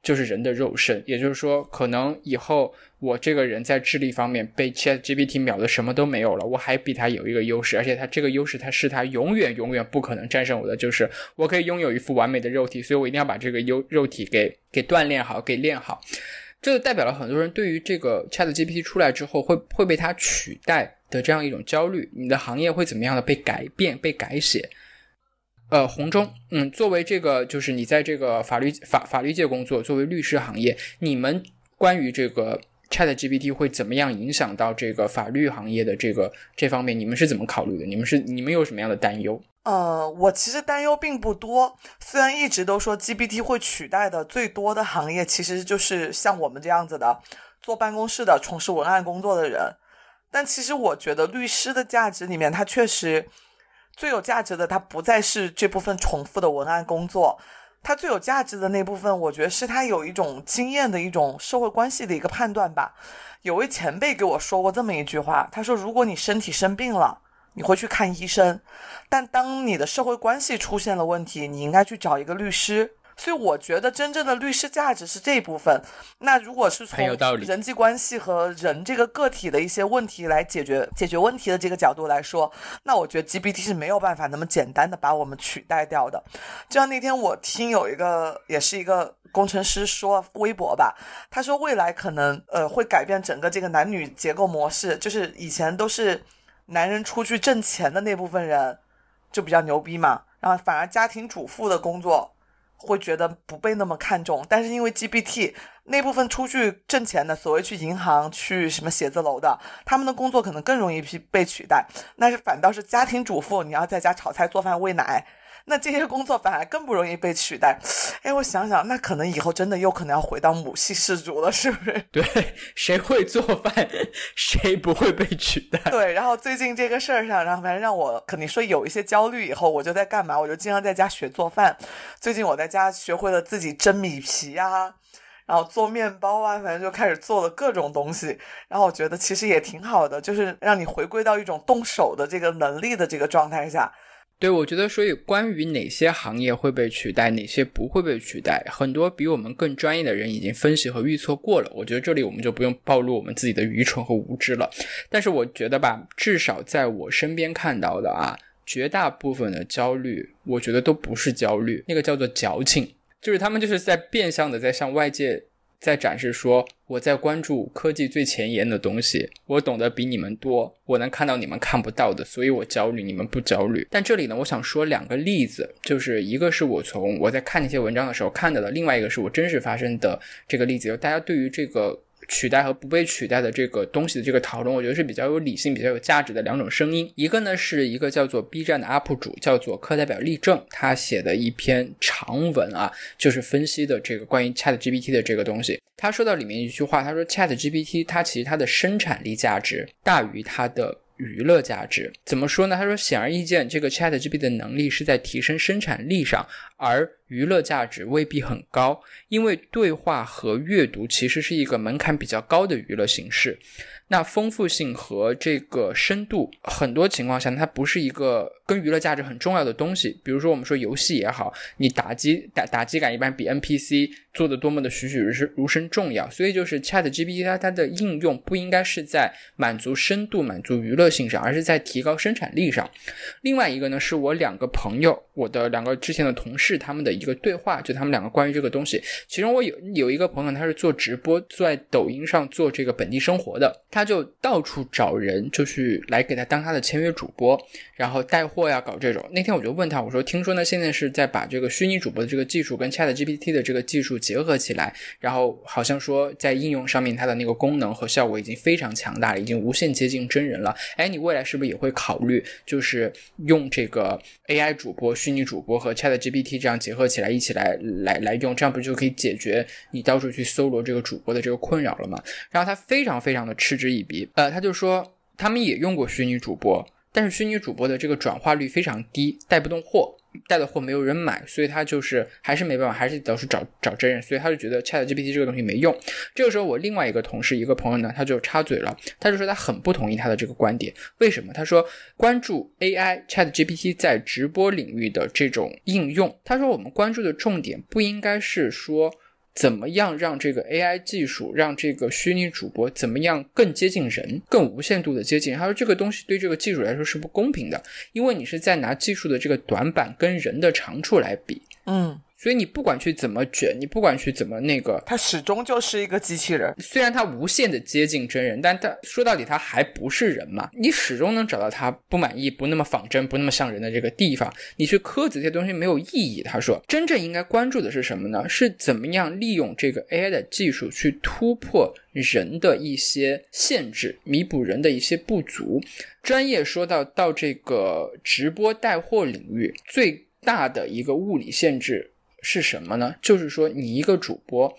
Speaker 1: 就是人的肉身，也就是说，可能以后我这个人在智力方面被 Chat GPT 秒的什么都没有了，我还比他有一个优势，而且他这个优势他是他永远永远不可能战胜我的，就是我可以拥有一副完美的肉体，所以我一定要把这个优肉体给给锻炼好，给练好。这就代表了很多人对于这个 Chat GPT 出来之后会会被它取代的这样一种焦虑，你的行业会怎么样的被改变、被改写？呃，红中，嗯，作为这个就是你在这个法律法法律界工作，作为律师行业，你们关于这个 Chat GPT 会怎么样影响到这个法律行业的这个这方面，你们是怎么考虑的？你们是你们有什么样的担忧？
Speaker 2: 呃，我其实担忧并不多。虽然一直都说 GPT 会取代的最多的行业，其实就是像我们这样子的坐办公室的、从事文案工作的人。但其实我觉得律师的价值里面，它确实最有价值的，它不再是这部分重复的文案工作。它最有价值的那部分，我觉得是他有一种经验的一种社会关系的一个判断吧。有位前辈给我说过这么一句话，他说：“如果你身体生病了，你会去看医生，但当你的社会关系出现了问题，你应该去找一个律师。”所以我觉得真正的律师价值是这一部分。那如果是从人际关系和人这个个体的一些问题来解决解决问题的这个角度来说，那我觉得 GPT 是没有办法那么简单的把我们取代掉的。就像那天我听有一个也是一个工程师说微博吧，他说未来可能呃会改变整个这个男女结构模式，就是以前都是男人出去挣钱的那部分人就比较牛逼嘛，然后反而家庭主妇的工作会觉得不被那么看重，但是因为 GBT 那部分出去挣钱的，所谓去银行、去什么写字楼的，他们的工作可能更容易被被取代，那是反倒是家庭主妇，你要在家炒菜、做饭、喂奶。那这些工作反而更不容易被取代，哎，我想想，那可能以后真的又可能要回到母系氏族了，是不是？
Speaker 1: 对，谁会做饭，谁不会被取代。
Speaker 2: 对，然后最近这个事儿上，然后反正让我肯定说有一些焦虑。以后我就在干嘛？我就经常在家学做饭。最近我在家学会了自己蒸米皮啊，然后做面包啊，反正就开始做了各种东西。然后我觉得其实也挺好的，就是让你回归到一种动手的这个能力的这个状态下。
Speaker 1: 对，我觉得，所以关于哪些行业会被取代，哪些不会被取代，很多比我们更专业的人已经分析和预测过了。我觉得这里我们就不用暴露我们自己的愚蠢和无知了。但是我觉得吧，至少在我身边看到的啊，绝大部分的焦虑，我觉得都不是焦虑，那个叫做矫情，就是他们就是在变相的在向外界。在展示说，我在关注科技最前沿的东西，我懂得比你们多，我能看到你们看不到的，所以我焦虑，你们不焦虑。但这里呢，我想说两个例子，就是一个是我从我在看那些文章的时候看到的，另外一个是我真实发生的这个例子。就大家对于这个。取代和不被取代的这个东西的这个讨论，我觉得是比较有理性、比较有价值的两种声音。一个呢是一个叫做 B 站的 UP 主，叫做课代表立正，他写的一篇长文啊，就是分析的这个关于 Chat GPT 的这个东西。他说到里面一句话，他说 Chat GPT 它其实它的生产力价值大于它的。娱乐价值怎么说呢？他说，显而易见，这个 Chat GPT 的能力是在提升生产力上，而娱乐价值未必很高，因为对话和阅读其实是一个门槛比较高的娱乐形式。那丰富性和这个深度，很多情况下它不是一个跟娱乐价值很重要的东西。比如说，我们说游戏也好，你打击打打击感一般比 NPC 做的多么的栩栩如生如生重要。所以就是 Chat GPT 它它的应用不应该是在满足深度、满足娱乐性上，而是在提高生产力上。另外一个呢，是我两个朋友，我的两个之前的同事是他们的一个对话，就他们两个关于这个东西。其中我有有一个朋友，他是做直播，在抖音上做这个本地生活的。他就到处找人，就去来给他当他的签约主播，然后带货呀，搞这种。那天我就问他，我说：“听说呢，现在是在把这个虚拟主播的这个技术跟 Chat GPT 的这个技术结合起来，然后好像说在应用上面，它的那个功能和效果已经非常强大了，已经无限接近真人了。哎，你未来是不是也会考虑，就是用这个 AI 主播、虚拟主播和 Chat GPT 这样结合起来，一起来来来用，这样不就可以解决你到处去搜罗这个主播的这个困扰了吗？”然后他非常非常的嗤之。以鼻，呃，他就说他们也用过虚拟主播，但是虚拟主播的这个转化率非常低，带不动货，带的货没有人买，所以他就是还是没办法，还是到处找找真人，所以他就觉得 Chat GPT 这个东西没用。这个时候，我另外一个同事，一个朋友呢，他就插嘴了，他就说他很不同意他的这个观点。为什么？他说关注 AI Chat GPT 在直播领域的这种应用，他说我们关注的重点不应该是说。怎么样让这个 AI 技术，让这个虚拟主播怎么样更接近人，更无限度的接近？他说这个东西对这个技术来说是不公平的，因为你是在拿技术的这个短板跟人的长处来比。
Speaker 2: 嗯。
Speaker 1: 所以你不管去怎么卷，你不管去怎么那个，
Speaker 2: 它始终就是一个机器人。
Speaker 1: 虽然它无限的接近真人，但它说到底它还不是人嘛。你始终能找到它不满意、不那么仿真、不那么像人的这个地方。你去苛责这些东西没有意义。他说，真正应该关注的是什么呢？是怎么样利用这个 AI 的技术去突破人的一些限制，弥补人的一些不足。专业说到到这个直播带货领域，最大的一个物理限制。是什么呢？就是说，你一个主播，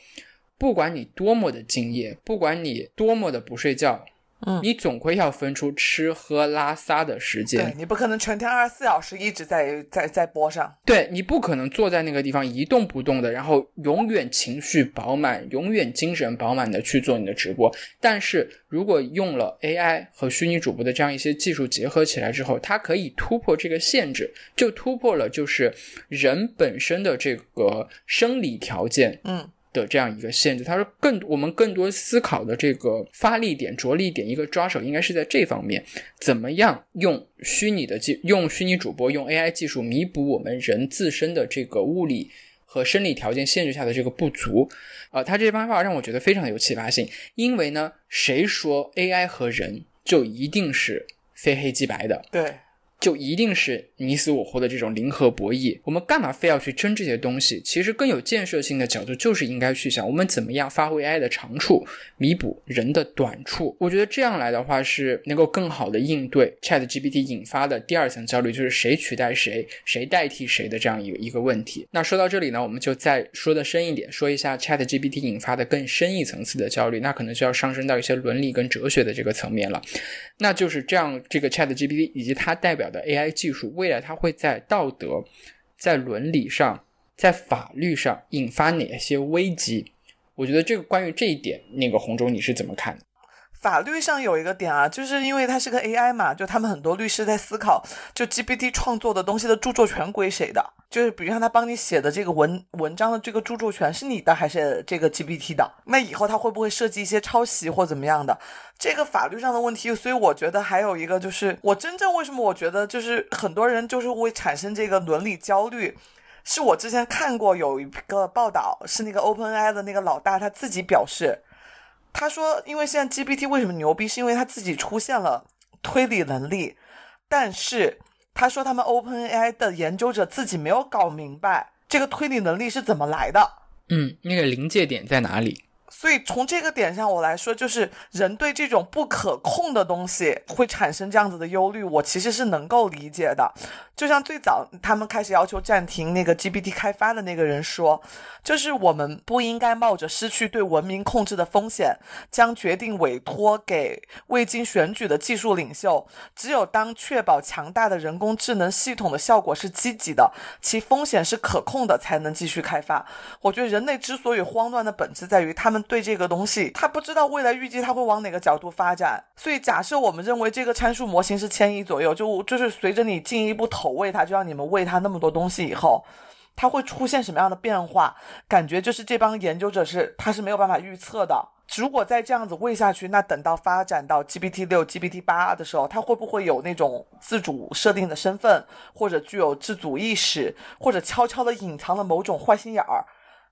Speaker 1: 不管你多么的敬业，不管你多么的不睡觉。
Speaker 2: 嗯，
Speaker 1: 你总归要分出吃喝拉撒的时间。
Speaker 2: 对你不可能全天二十四小时一直在在在播上。
Speaker 1: 对你不可能坐在那个地方一动不动的，然后永远情绪饱满、永远精神饱满的去做你的直播。但是如果用了 AI 和虚拟主播的这样一些技术结合起来之后，它可以突破这个限制，就突破了就是人本身的这个生理条件。
Speaker 2: 嗯。
Speaker 1: 的这样一个限制，他说更我们更多思考的这个发力点、着力点，一个抓手应该是在这方面，怎么样用虚拟的技、用虚拟主播、用 AI 技术弥补我们人自身的这个物理。和生理条件限制下的这个不足。呃，他这番话让我觉得非常有启发性，因为呢，谁说 AI 和人就一定是非黑即白的？
Speaker 2: 对，
Speaker 1: 就一定是你死我活的这种零和博弈。我们干嘛非要去争这些东西？其实更有建设性的角度就是应该去想，我们怎么样发挥 AI 的长处，弥补人的短处。我觉得这样来的话，是能够更好的应对 Chat GPT 引发的第二层焦虑，就是谁取代谁，谁代替谁的这样一个一个问题。那说到这里呢，我们就再说的深一点，说一下 Chat GPT 引发的更深一层次的焦虑，那可能就要上升到一些伦理跟哲学的这个层面了。那就是这样，这个 Chat GPT 以及它代表的 AI 技术，未来它会在道德、在伦理上、在法律上引发哪些危机？我觉得这个关于这一点，那个洪忠你是怎么看的？
Speaker 2: 法律上有一个点啊，就是因为它是个 AI 嘛，就他们很多律师在思考，就 GPT 创作的东西的著作权归谁的？就是比如像他帮你写的这个文文章的这个著作权是你的还是这个 GPT 的？那以后他会不会涉及一些抄袭或怎么样的？这个法律上的问题，所以我觉得还有一个就是，我真正为什么我觉得就是很多人就是会产生这个伦理焦虑。是我之前看过有一个报道，是那个 OpenAI 的那个老大他自己表示，他说，因为现在 GPT 为什么牛逼，是因为他自己出现了推理能力，但是他说他们 OpenAI 的研究者自己没有搞明白这个推理能力是怎么来的。
Speaker 1: 嗯，那个临界点在哪里？
Speaker 2: 所以从这个点上我来说，就是人对这种不可控的东西会产生这样子的忧虑，我其实是能够理解的。就像最早他们开始要求暂停那个 GPT 开发的那个人说，就是我们不应该冒着失去对文明控制的风险，将决定委托给未经选举的技术领袖。只有当确保强大的人工智能系统的效果是积极的，其风险是可控的，才能继续开发。我觉得人类之所以慌乱的本质在于他们。对这个东西，他不知道未来预计它会往哪个角度发展，所以假设我们认为这个参数模型是千亿左右，就就是随着你进一步投喂它，就让你们喂它那么多东西以后，它会出现什么样的变化？感觉就是这帮研究者是他是没有办法预测的。如果再这样子喂下去，那等到发展到 GPT 六、GPT 八的时候，它会不会有那种自主设定的身份，或者具有自主意识，或者悄悄的隐藏了某种坏心眼儿？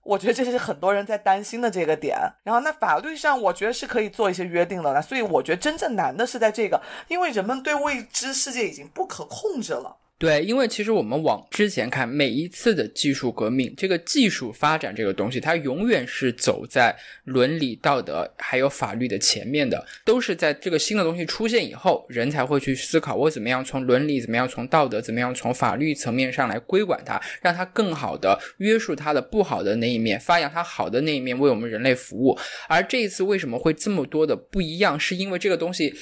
Speaker 2: 我觉得这是很多人在担心的这个点，然后那法律上我觉得是可以做一些约定的了，所以我觉得真正难的是在这个，因为人们对未知世界已经不可控制了。
Speaker 1: 对，因为其实我们往之前看，每一次的技术革命，这个技术发展这个东西，它永远是走在伦理道德还有法律的前面的，都是在这个新的东西出现以后，人才会去思考我怎么样从伦理、怎么样从道德、怎么样从法律层面上来规管它，让它更好的约束它的不好的那一面，发扬它好的那一面，为我们人类服务。而这一次为什么会这么多的不一样，是因为这个东西。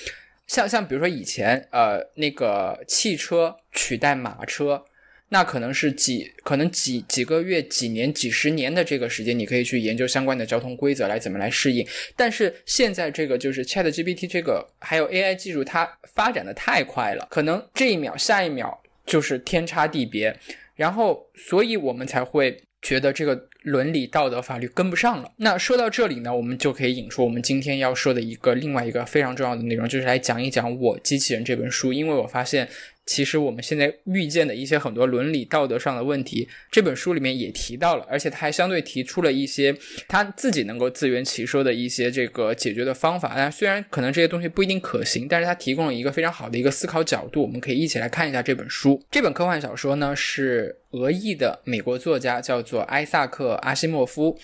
Speaker 1: 像像比如说以前呃那个汽车取代马车，那可能是几可能几几个月、几年、几十年的这个时间，你可以去研究相关的交通规则来怎么来适应。但是现在这个就是 Chat GPT 这个还有 AI 技术，它发展的太快了，可能这一秒下一秒就是天差地别，然后所以我们才会觉得这个。伦理道德法律跟不上了。那说到这里呢，我们就可以引出我们今天要说的一个另外一个非常重要的内容，就是来讲一讲《我机器人》这本书。因为我发现，其实我们现在遇见的一些很多伦理道德上的问题，这本书里面也提到了，而且他还相对提出了一些他自己能够自圆其说的一些这个解决的方法。但虽然可能这些东西不一定可行，但是他提供了一个非常好的一个思考角度。我们可以一起来看一下这本书。这本科幻小说呢是。俄裔的美国作家叫做艾萨克·阿西莫夫，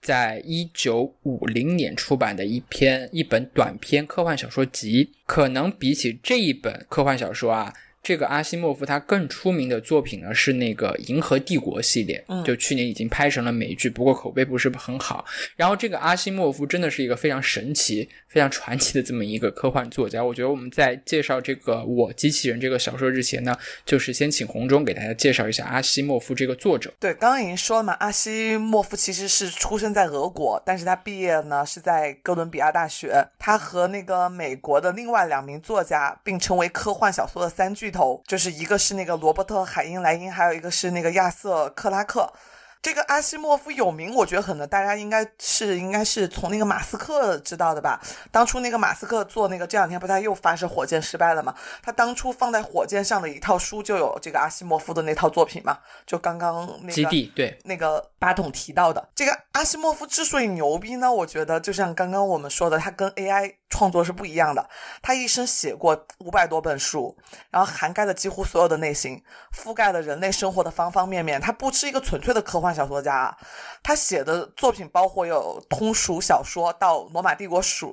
Speaker 1: 在一九五零年出版的一篇一本短篇科幻小说集，可能比起这一本科幻小说啊。这个阿西莫夫他更出名的作品呢是那个《银河帝国》系列，就去年已经拍成了美剧，不过口碑不是很好。然后这个阿西莫夫真的是一个非常神奇、非常传奇的这么一个科幻作家。我觉得我们在介绍这个《我机器人》这个小说之前呢，就是先请红中给大家介绍一下阿西莫夫这个作者。
Speaker 2: 对，刚刚已经说了嘛，阿西莫夫其实是出生在俄国，但是他毕业呢是在哥伦比亚大学。他和那个美国的另外两名作家并称为科幻小说的三巨头。头就是一个是那个罗伯特海因莱因，还有一个是那个亚瑟克拉克。这个阿西莫夫有名，我觉得可能大家应该是应该是从那个马斯克知道的吧。当初那个马斯克做那个这两天不他又发射火箭失败了嘛？他当初放在火箭上的一套书就有这个阿西莫夫的那套作品嘛？就刚刚那个
Speaker 1: 基地对，
Speaker 2: 那个八筒提到的这个阿西莫夫之所以牛逼呢，我觉得就像刚刚我们说的，他跟 AI 创作是不一样的。他一生写过五百多本书，然后涵盖了几乎所有的类型，覆盖了人类生活的方方面面。他不是一个纯粹的科幻小说家，他写的作品包括有通俗小说到罗马帝国史，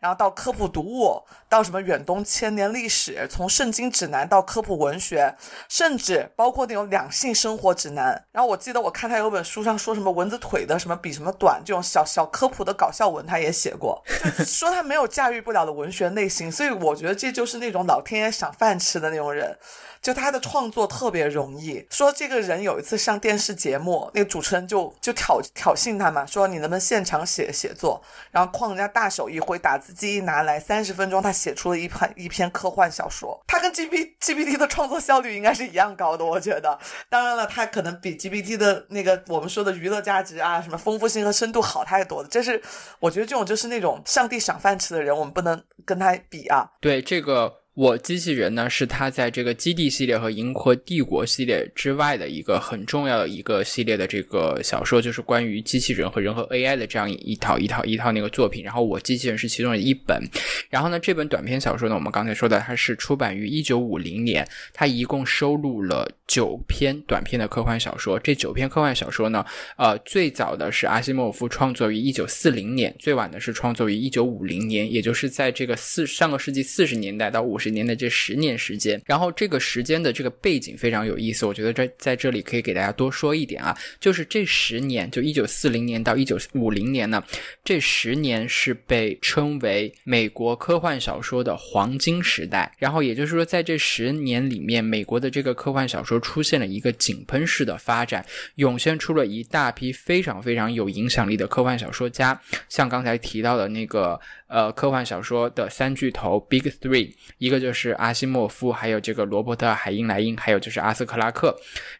Speaker 2: 然后到科普读物，到什么远东千年历史，从圣经指南到科普文学，甚至包括那种两性生活指南。然后我记得我看他有本书上说什么蚊子腿的什么比什么短这种小小科普的搞笑文，他也写过，说他没有没有驾驭不了的文学类型，所以我觉得这就是那种老天爷赏饭吃的那种人。就他的创作特别容易，说这个人有一次上电视节目，那个主持人就就挑挑衅他嘛，说你能不能现场写写作，然后框人家大手一挥，打字机一拿来，三十分钟他写出了一篇一篇科幻小说，他跟 G P G P T 的创作效率应该是一样高的，我觉得。当然了，他可能比 G P T 的那个我们说的娱乐价值啊，什么丰富性和深度好太多了。这是我觉得这种就是那种上帝赏饭吃的人，我们不能跟他比啊。
Speaker 1: 对这个。我机器人呢，是他在这个基地系列和银河帝国系列之外的一个很重要的一个系列的这个小说，就是关于机器人和人和 AI 的这样一套一套一套那个作品。然后我机器人是其中的一本。然后呢，这本短篇小说呢，我们刚才说的，它是出版于一九五零年，它一共收录了九篇短篇的科幻小说。这九篇科幻小说呢，呃，最早的是阿西莫夫创作于一九四零年，最晚的是创作于一九五零年，也就是在这个四上个世纪四十年代到五十。年的这十年时间，然后这个时间的这个背景非常有意思，我觉得在在这里可以给大家多说一点啊，就是这十年，就一九四零年到一九五零年呢，这十年是被称为美国科幻小说的黄金时代。然后也就是说，在这十年里面，美国的这个科幻小说出现了一个井喷式的发展，涌现出了一大批非常非常有影响力的科幻小说家，像刚才提到的那个。呃，科幻小说的三巨头 Big Three，一个就是阿西莫夫，还有这个罗伯特海因莱因，还有就是阿斯克拉克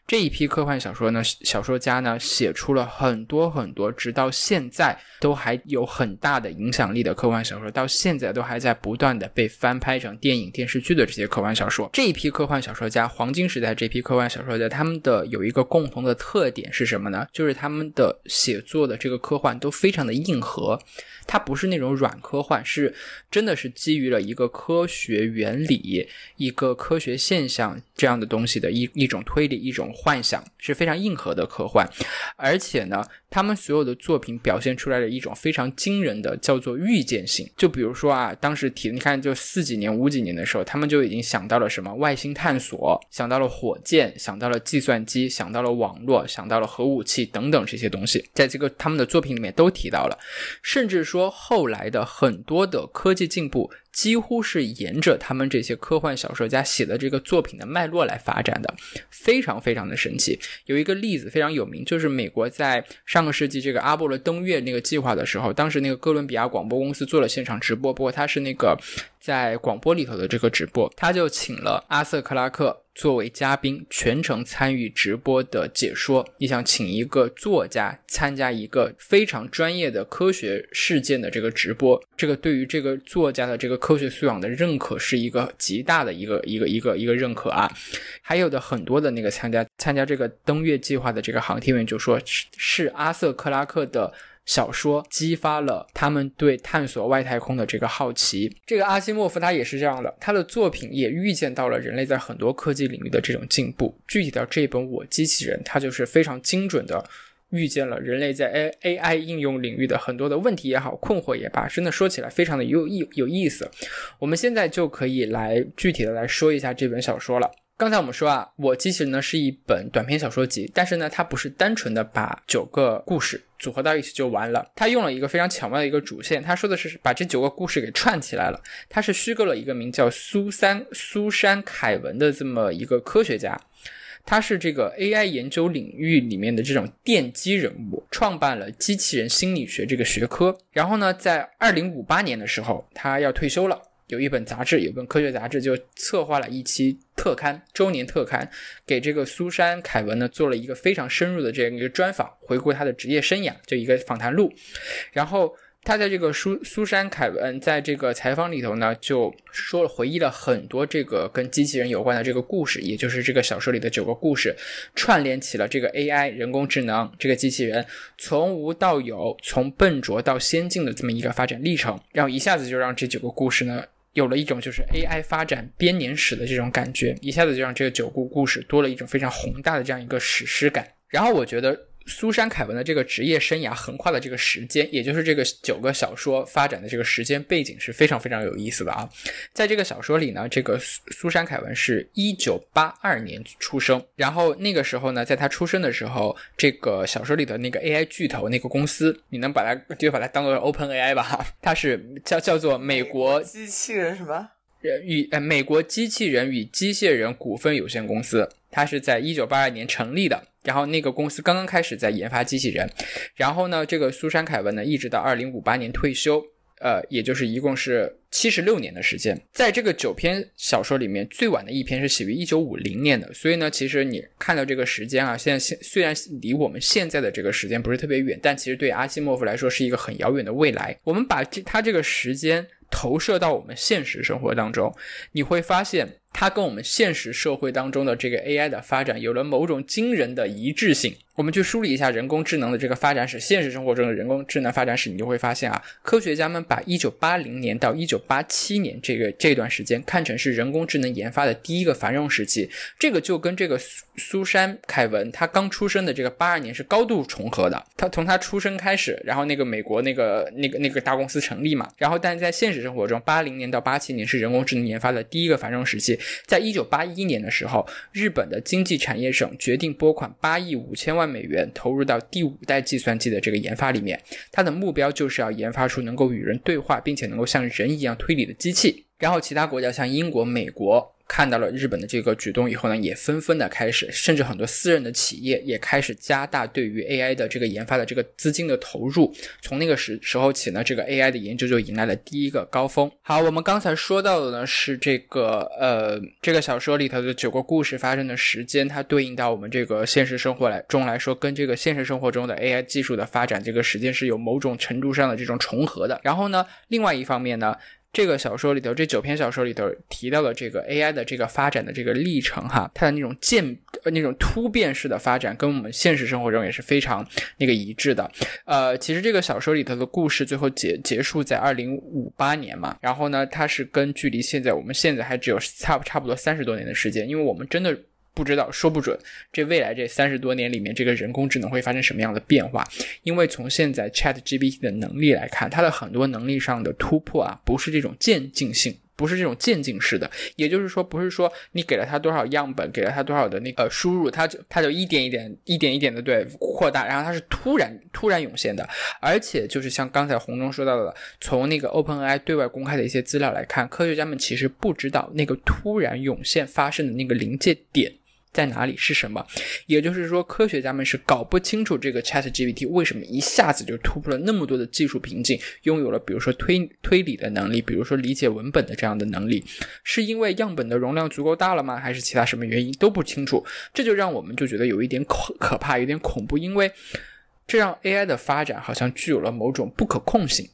Speaker 1: 这一批科幻小说呢，小说家呢写出了很多很多，直到现在都还有很大的影响力的科幻小说，到现在都还在不断的被翻拍成电影、电视剧的这些科幻小说。这一批科幻小说家，黄金时代这批科幻小说家，他们的有一个共同的特点是什么呢？就是他们的写作的这个科幻都非常的硬核。它不是那种软科幻，是真的是基于了一个科学原理、一个科学现象这样的东西的一一种推理、一种幻想，是非常硬核的科幻，而且呢。他们所有的作品表现出来的一种非常惊人的叫做预见性，就比如说啊，当时提，你看就四几年、五几年的时候，他们就已经想到了什么外星探索，想到了火箭，想到了计算机，想到了网络，想到了核武器等等这些东西，在这个他们的作品里面都提到了，甚至说说后来的很多的科技进步。几乎是沿着他们这些科幻小说家写的这个作品的脉络来发展的，非常非常的神奇。有一个例子非常有名，就是美国在上个世纪这个阿波罗登月那个计划的时候，当时那个哥伦比亚广播公司做了现场直播，不过他是那个。在广播里头的这个直播，他就请了阿瑟克拉克作为嘉宾，全程参与直播的解说。你想请一个作家参加一个非常专业的科学事件的这个直播，这个对于这个作家的这个科学素养的认可是一个极大的一个一个一个一个认可啊。还有的很多的那个参加参加这个登月计划的这个航天员就说是阿瑟克拉克的。小说激发了他们对探索外太空的这个好奇。这个阿西莫夫他也是这样的，他的作品也预见到了人类在很多科技领域的这种进步。具体到这本《我机器人》，它就是非常精准的遇见了人类在 A A I 应用领域的很多的问题也好、困惑也罢，真的说起来非常的有意有意思。我们现在就可以来具体的来说一下这本小说了。刚才我们说啊，我机器人呢是一本短篇小说集，但是呢，它不是单纯的把九个故事组合到一起就完了，它用了一个非常巧妙的一个主线，它说的是把这九个故事给串起来了。它是虚构了一个名叫苏珊苏珊凯文的这么一个科学家，他是这个 AI 研究领域里面的这种奠基人物，创办了机器人心理学这个学科。然后呢，在二零五八年的时候，他要退休了。有一本杂志，有本科学杂志，就策划了一期特刊周年特刊，给这个苏珊凯文呢做了一个非常深入的这样一个专访，回顾他的职业生涯，就一个访谈录。然后他在这个苏苏珊凯文在这个采访里头呢，就说了回忆了很多这个跟机器人有关的这个故事，也就是这个小说里的九个故事，串联起了这个 AI 人工智能这个机器人从无到有，从笨拙到先进的这么一个发展历程，然后一下子就让这九个故事呢。有了一种就是 AI 发展编年史的这种感觉，一下子就让这个九故故事多了一种非常宏大的这样一个史诗感。然后我觉得苏珊凯文的这个职业生涯横跨的这个时间，也就是这个九个小说发展的这个时间背景是非常非常有意思的啊。在这个小说里呢，这个苏苏珊凯文是一九八二年出生，然后那个时候呢，在他出生的时候，这个小说里的那个 AI 巨头那个公司，你能把它就把它当做 Open AI 吧哈，它是叫叫做美国
Speaker 2: 机器人什么？
Speaker 1: 人与呃美国机器人与机械人股份有限公司，它是在一九八二年成立的。然后那个公司刚刚开始在研发机器人，然后呢，这个苏珊凯文呢，一直到二零五八年退休，呃，也就是一共是七十六年的时间。在这个九篇小说里面，最晚的一篇是写于一九五零年的，所以呢，其实你看到这个时间啊，现在现虽然离我们现在的这个时间不是特别远，但其实对阿西莫夫来说是一个很遥远的未来。我们把这他这个时间投射到我们现实生活当中，你会发现。它跟我们现实社会当中的这个 AI 的发展有了某种惊人的一致性。我们去梳理一下人工智能的这个发展史，现实生活中的人工智能发展史，你就会发现啊，科学家们把1980年到1987年这个这段时间看成是人工智能研发的第一个繁荣时期。这个就跟这个苏苏珊凯文他刚出生的这个82年是高度重合的。他从他出生开始，然后那个美国那个那个那个大公司成立嘛，然后但在现实生活中，80年到87年是人工智能研发的第一个繁荣时期。在一九八一年的时候，日本的经济产业省决定拨款八亿五千万美元投入到第五代计算机的这个研发里面。它的目标就是要研发出能够与人对话，并且能够像人一样推理的机器。然后，其他国家像英国、美国。看到了日本的这个举动以后呢，也纷纷的开始，甚至很多私人的企业也开始加大对于 AI 的这个研发的这个资金的投入。从那个时时候起呢，这个 AI 的研究就迎来了第一个高峰。好，我们刚才说到的呢是这个呃这个小说里头的九个故事发生的时间，它对应到我们这个现实生活来中来说，跟这个现实生活中的 AI 技术的发展这个时间是有某种程度上的这种重合的。然后呢，另外一方面呢。这个小说里头，这九篇小说里头提到了这个 AI 的这个发展的这个历程，哈，它的那种渐呃那种突变式的发展，跟我们现实生活中也是非常那个一致的。呃，其实这个小说里头的故事最后结结束在二零五八年嘛，然后呢，它是跟距离现在我们现在还只有差差不多三十多年的时间，因为我们真的。不知道，说不准，这未来这三十多年里面，这个人工智能会发生什么样的变化？因为从现在 Chat GPT 的能力来看，它的很多能力上的突破啊，不是这种渐进性，不是这种渐进式的。也就是说，不是说你给了它多少样本，给了它多少的那个输入，它就它就一点一点、一点一点的对扩大，然后它是突然突然涌现的。而且就是像刚才红中说到的，从那个 OpenAI 对外公开的一些资料来看，科学家们其实不知道那个突然涌现发生的那个临界点。在哪里是什么？也就是说，科学家们是搞不清楚这个 Chat GPT 为什么一下子就突破了那么多的技术瓶颈，拥有了比如说推推理的能力，比如说理解文本的这样的能力，是因为样本的容量足够大了吗？还是其他什么原因都不清楚？这就让我们就觉得有一点可可怕，有点恐怖，因为这让 AI 的发展好像具有了某种不可控性。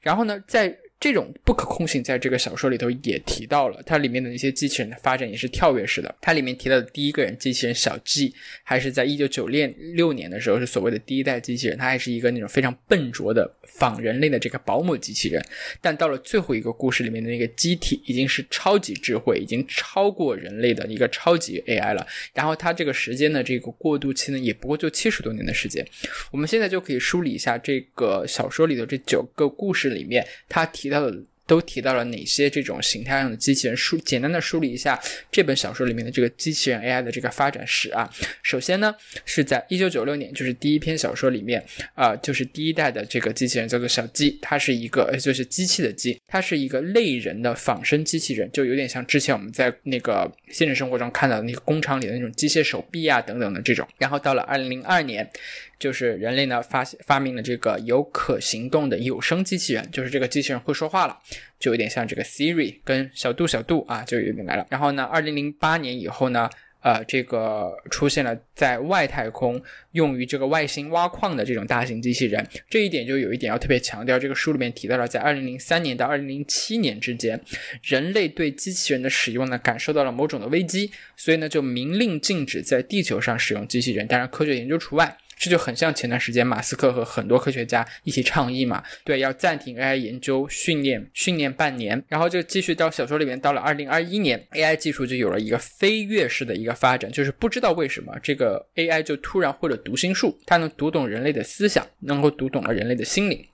Speaker 1: 然后呢，在这种不可控性在这个小说里头也提到了，它里面的那些机器人的发展也是跳跃式的。它里面提到的第一个人机器人小 G，还是在一九九六年的时候是所谓的第一代机器人，它还是一个那种非常笨拙的仿人类的这个保姆机器人。但到了最后一个故事里面的那个机体，已经是超级智慧，已经超过人类的一个超级 AI 了。然后它这个时间的这个过渡期呢，也不过就七十多年的时间。我们现在就可以梳理一下这个小说里的这九个故事里面，它。提到的都提到了哪些这种形态上的机器人？梳简单的梳理一下这本小说里面的这个机器人 AI 的这个发展史啊。首先呢，是在一九九六年，就是第一篇小说里面啊，就是第一代的这个机器人叫做小鸡，它是一个就是机器的鸡，它是一个类人的仿生机器人，就有点像之前我们在那个现实生活中看到的那个工厂里的那种机械手臂啊等等的这种。然后到了二零零二年。就是人类呢发发明了这个有可行动的有声机器人，就是这个机器人会说话了，就有点像这个 Siri 跟小度小度啊，就有点来了。然后呢，二零零八年以后呢。呃，这个出现了在外太空用于这个外星挖矿的这种大型机器人，这一点就有一点要特别强调。这个书里面提到了，在二零零三年到二零零七年之间，人类对机器人的使用呢感受到了某种的危机，所以呢就明令禁止在地球上使用机器人，当然科学研究除外。这就很像前段时间马斯克和很多科学家一起倡议嘛，对，要暂停 AI 研究训练训练半年，然后就继续到小说里面，到了二零二一年，AI 技术就有了一个飞跃式的一个发展，就是不知道为什么这个 AI 就突然会了读心术，它能读懂人类的思想，能够读懂了人类的心灵，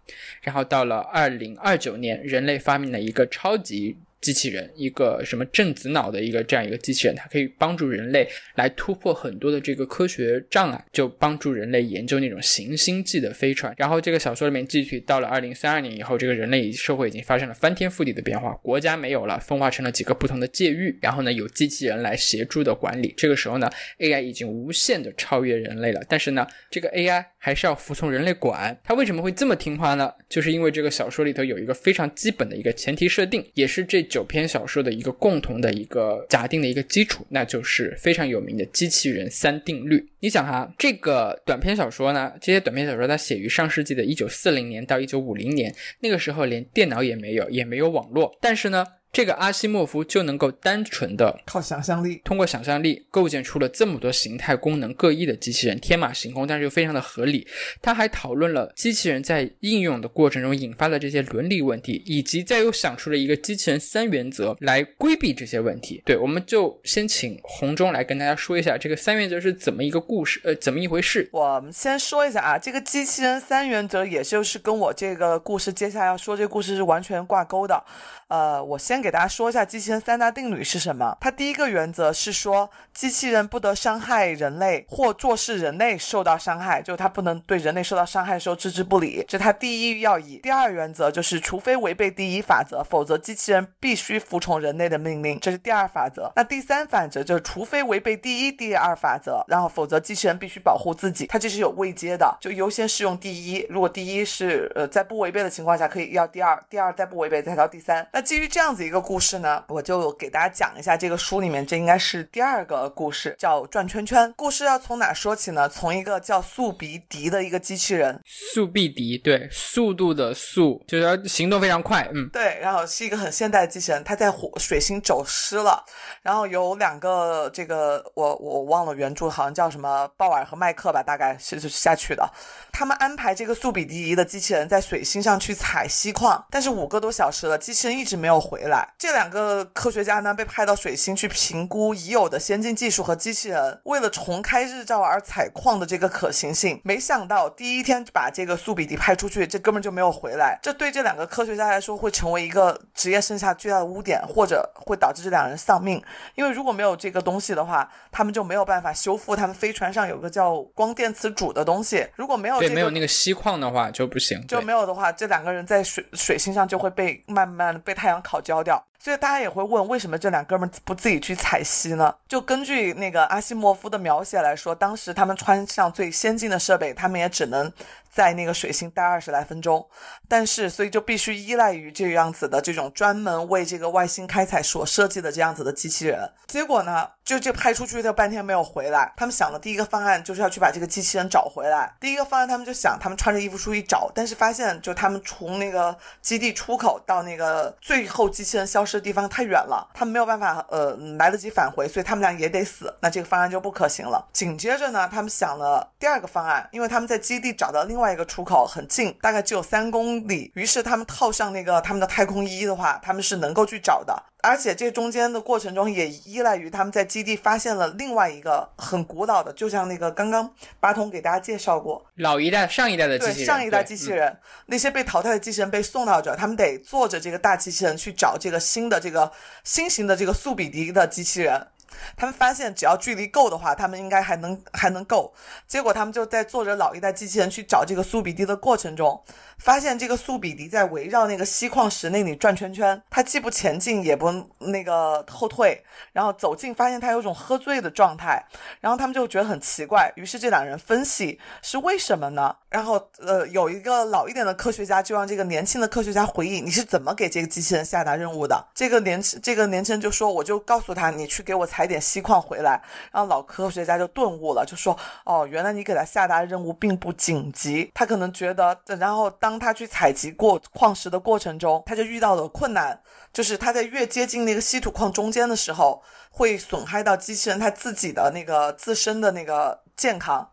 Speaker 1: 然后到了二零二九年，人类发明了一个超级。机器人一个什么正子脑的一个这样一个机器人，它可以帮助人类来突破很多的这个科学障碍，就帮助人类研究那种行星际的飞船。然后这个小说里面继续到了二零三二年以后，这个人类社会已经发生了翻天覆地的变化，国家没有了，分化成了几个不同的界域，然后呢有机器人来协助的管理。这个时候呢，AI 已经无限的超越人类了，但是呢，这个 AI 还是要服从人类管。他为什么会这么听话呢？就是因为这个小说里头有一个非常基本的一个前提设定，也是这。九篇小说的一个共同的一个假定的一个基础，那就是非常有名的机器人三定律。你想哈，这个短篇小说呢，这些短篇小说它写于上世纪的一九四零年到一九五零年，那个时候连电脑也没有，也没有网络，但是呢。这个阿西莫夫就能够单纯的
Speaker 2: 靠想象力，
Speaker 1: 通过想象力构建出了这么多形态、功能各异的机器人，天马行空，但是又非常的合理。他还讨论了机器人在应用的过程中引发的这些伦理问题，以及再又想出了一个机器人三原则来规避这些问题。对，我们就先请红中来跟大家说一下这个三原则是怎么一个故事，呃，怎么一回事。
Speaker 2: 我们先说一下啊，这个机器人三原则，也就是跟我这个故事接下来要说这个故事是完全挂钩的。呃，我先给大家说一下机器人三大定律是什么。它第一个原则是说，机器人不得伤害人类或做事人类受到伤害，就它不能对人类受到伤害的时候置之不理，这是它第一要义。第二原则就是，除非违背第一法则，否则机器人必须服从人类的命令，这是第二法则。那第三法则就是，除非违背第一、第二法则，然后否则机器人必须保护自己，它这是有未接的，就优先适用第一。如果第一是呃在不违背的情况下，可以要第二；第二在不违背再到第三。那基于这样子一个故事呢，我就给大家讲一下这个书里面，这应该是第二个故事，叫转圈圈。故事要从哪说起呢？从一个叫速比迪的一个机器人。
Speaker 1: 速比迪，对，速度的速，就是要行动非常快，嗯，
Speaker 2: 对。然后是一个很现代的机器人，它在火水星走失了。然后有两个，这个我我忘了原著，好像叫什么鲍尔和麦克吧，大概是下去的。他们安排这个速比迪的机器人在水星上去采锡矿，但是五个多小时了，机器人一直没有回来。这两个科学家呢被派到水星去评估已有的先进技术和机器人为了重开日照而采矿的这个可行性。没想到第一天把这个速比迪派出去，这哥们就没有回来。这对这两个科学家来说会成为一个职业生涯巨大的污点，或者会导致这两人丧命。因为如果没有这个东西的话，他们就没有办法修复他们飞船上有个叫光电磁阻的东西。如果没有
Speaker 1: 对，没有那个锡矿的话就不行。
Speaker 2: 就没有的话，这两个人在水水星上就会被慢慢的被太阳烤焦掉。所所以大家也会问，为什么这两哥们不自己去采锡呢？就根据那个阿西莫夫的描写来说，当时他们穿上最先进的设备，他们也只能在那个水星待二十来分钟。但是，所以就必须依赖于这样子的这种专门为这个外星开采所设计的这样子的机器人。结果呢，就这派出去他半天没有回来。他们想的第一个方案就是要去把这个机器人找回来。第一个方案，他们就想，他们穿着衣服出去找，但是发现就他们从那个基地出口到那个最后机器人消失。这地方太远了，他们没有办法呃来得及返回，所以他们俩也得死。那这个方案就不可行了。紧接着呢，他们想了第二个方案，因为他们在基地找到另外一个出口很近，大概只有三公里。于是他们套上那个他们的太空衣的话，他们是能够去找的。而且这中间的过程中也依赖于他们在基地发现了另外一个很古老的，就像那个刚刚巴通给大家介绍过
Speaker 1: 老一代、上一代的机器人，
Speaker 2: 上一代机器人，那些被淘汰的机器人被送到这，他们得坐着这个大机器人去找这个新的这个新型的这个速比迪的机器人。他们发现只要距离够的话，他们应该还能还能够。结果他们就在坐着老一代机器人去找这个苏比迪的过程中，发现这个苏比迪在围绕那个锡矿石那里转圈圈，它既不前进也不那个后退，然后走近发现它有种喝醉的状态，然后他们就觉得很奇怪，于是这两人分析是为什么呢？然后呃，有一个老一点的科学家就让这个年轻的科学家回忆你是怎么给这个机器人下达任务的。这个年轻这个年轻人就说，我就告诉他你去给我采点锡矿回来。然后老科学家就顿悟了，就说哦，原来你给他下达任务并不紧急，他可能觉得，然后当当他去采集过矿石的过程中，他就遇到了困难，就是他在越接近那个稀土矿中间的时候，会损害到机器人他自己的那个自身的那个健康。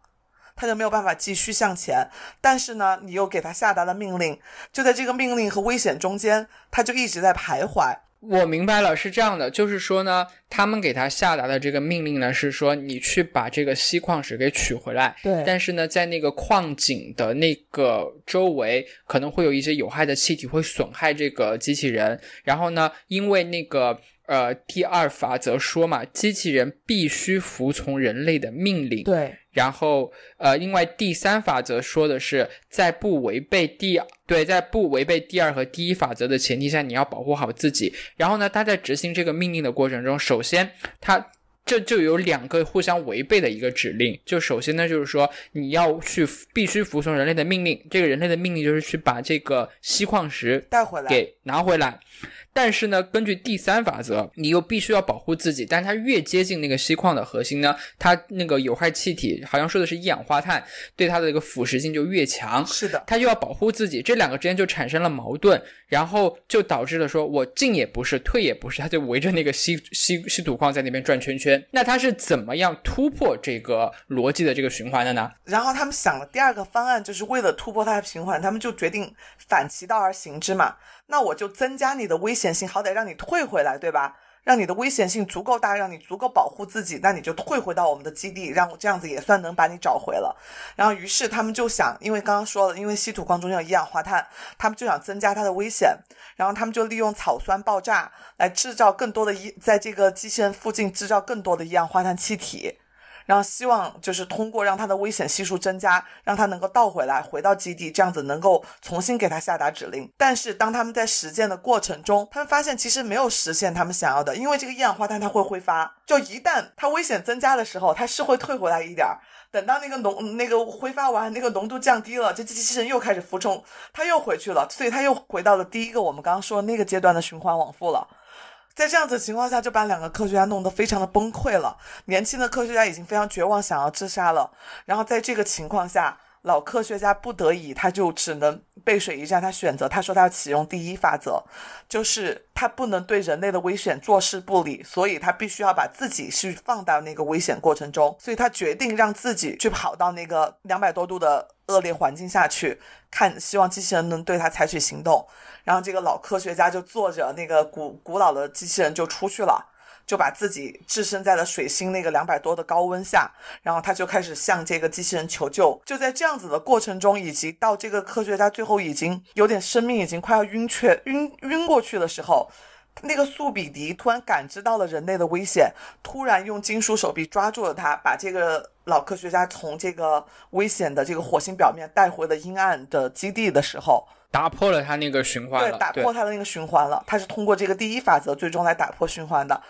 Speaker 2: 他就没有办法继续向前，但是呢，你又给他下达了命令，就在这个命令和危险中间，他就一直在徘徊。
Speaker 1: 我明白了，是这样的，就是说呢，他们给他下达的这个命令呢，是说你去把这个锡矿石给取回来。
Speaker 2: 对
Speaker 1: 但是呢，在那个矿井的那个周围，可能会有一些有害的气体会损害这个机器人。然后呢，因为那个呃第二法则说嘛，机器人必须服从人类的命令。
Speaker 2: 对
Speaker 1: 然后，呃，另外第三法则说的是，在不违背第对，在不违背第二和第一法则的前提下，你要保护好自己。然后呢，他在执行这个命令的过程中，首先他。这就有两个互相违背的一个指令，就首先呢，就是说你要去必须服从人类的命令，这个人类的命令就是去把这个锡矿石
Speaker 2: 带回来。
Speaker 1: 给拿回来。但是呢，根据第三法则，你又必须要保护自己。但它越接近那个锡矿的核心呢，它那个有害气体，好像说的是一氧化碳，对它的一个腐蚀性就越强。
Speaker 2: 是的，
Speaker 1: 它又要保护自己，这两个之间就产生了矛盾，然后就导致了说我进也不是，退也不是，它就围着那个稀稀稀土矿在那边转圈圈。那它是怎么样突破这个逻辑的这个循环的呢？
Speaker 2: 然后他们想了第二个方案，就是为了突破它的循环，他们就决定反其道而行之嘛。那我就增加你的危险性，好歹让你退回来，对吧？让你的危险性足够大，让你足够保护自己，那你就退回到我们的基地，让这样子也算能把你找回了。然后于是他们就想，因为刚刚说了，因为稀土矿中间有一氧化碳，他们就想增加它的危险，然后他们就利用草酸爆炸来制造更多的一，在这个机器人附近制造更多的一氧化碳气体。然后希望就是通过让它的危险系数增加，让它能够倒回来，回到基地，这样子能够重新给它下达指令。但是当他们在实践的过程中，他们发现其实没有实现他们想要的，因为这个一氧化碳它会挥发，就一旦它危险增加的时候，它是会退回来一点儿。等到那个浓那个挥发完，那个浓度降低了，这机器人又开始服从，它又回去了，所以它又回到了第一个我们刚刚说那个阶段的循环往复了。在这样子的情况下，就把两个科学家弄得非常的崩溃了。年轻的科学家已经非常绝望，想要自杀了。然后在这个情况下，老科学家不得已，他就只能背水一战。他选择，他说他要启用第一法则，就是他不能对人类的危险坐视不理，所以他必须要把自己去放到那个危险过程中。所以他决定让自己去跑到那个两百多度的恶劣环境下去，看希望机器人能对他采取行动。然后这个老科学家就坐着那个古古老的机器人就出去了，就把自己置身在了水星那个两百多的高温下，然后他就开始向这个机器人求救。就在这样子的过程中，以及到这个科学家最后已经有点生命已经快要晕厥晕晕过去的时候，那个苏比迪突然感知到了人类的危险，突然用金属手臂抓住了他，把这个老科学家从这个危险的这个火星表面带回了阴暗的基地的时候。
Speaker 1: 打破了他那个循环了，
Speaker 2: 对，打破他的那个循环了。他是通过这个第一法则最终来打破循环的，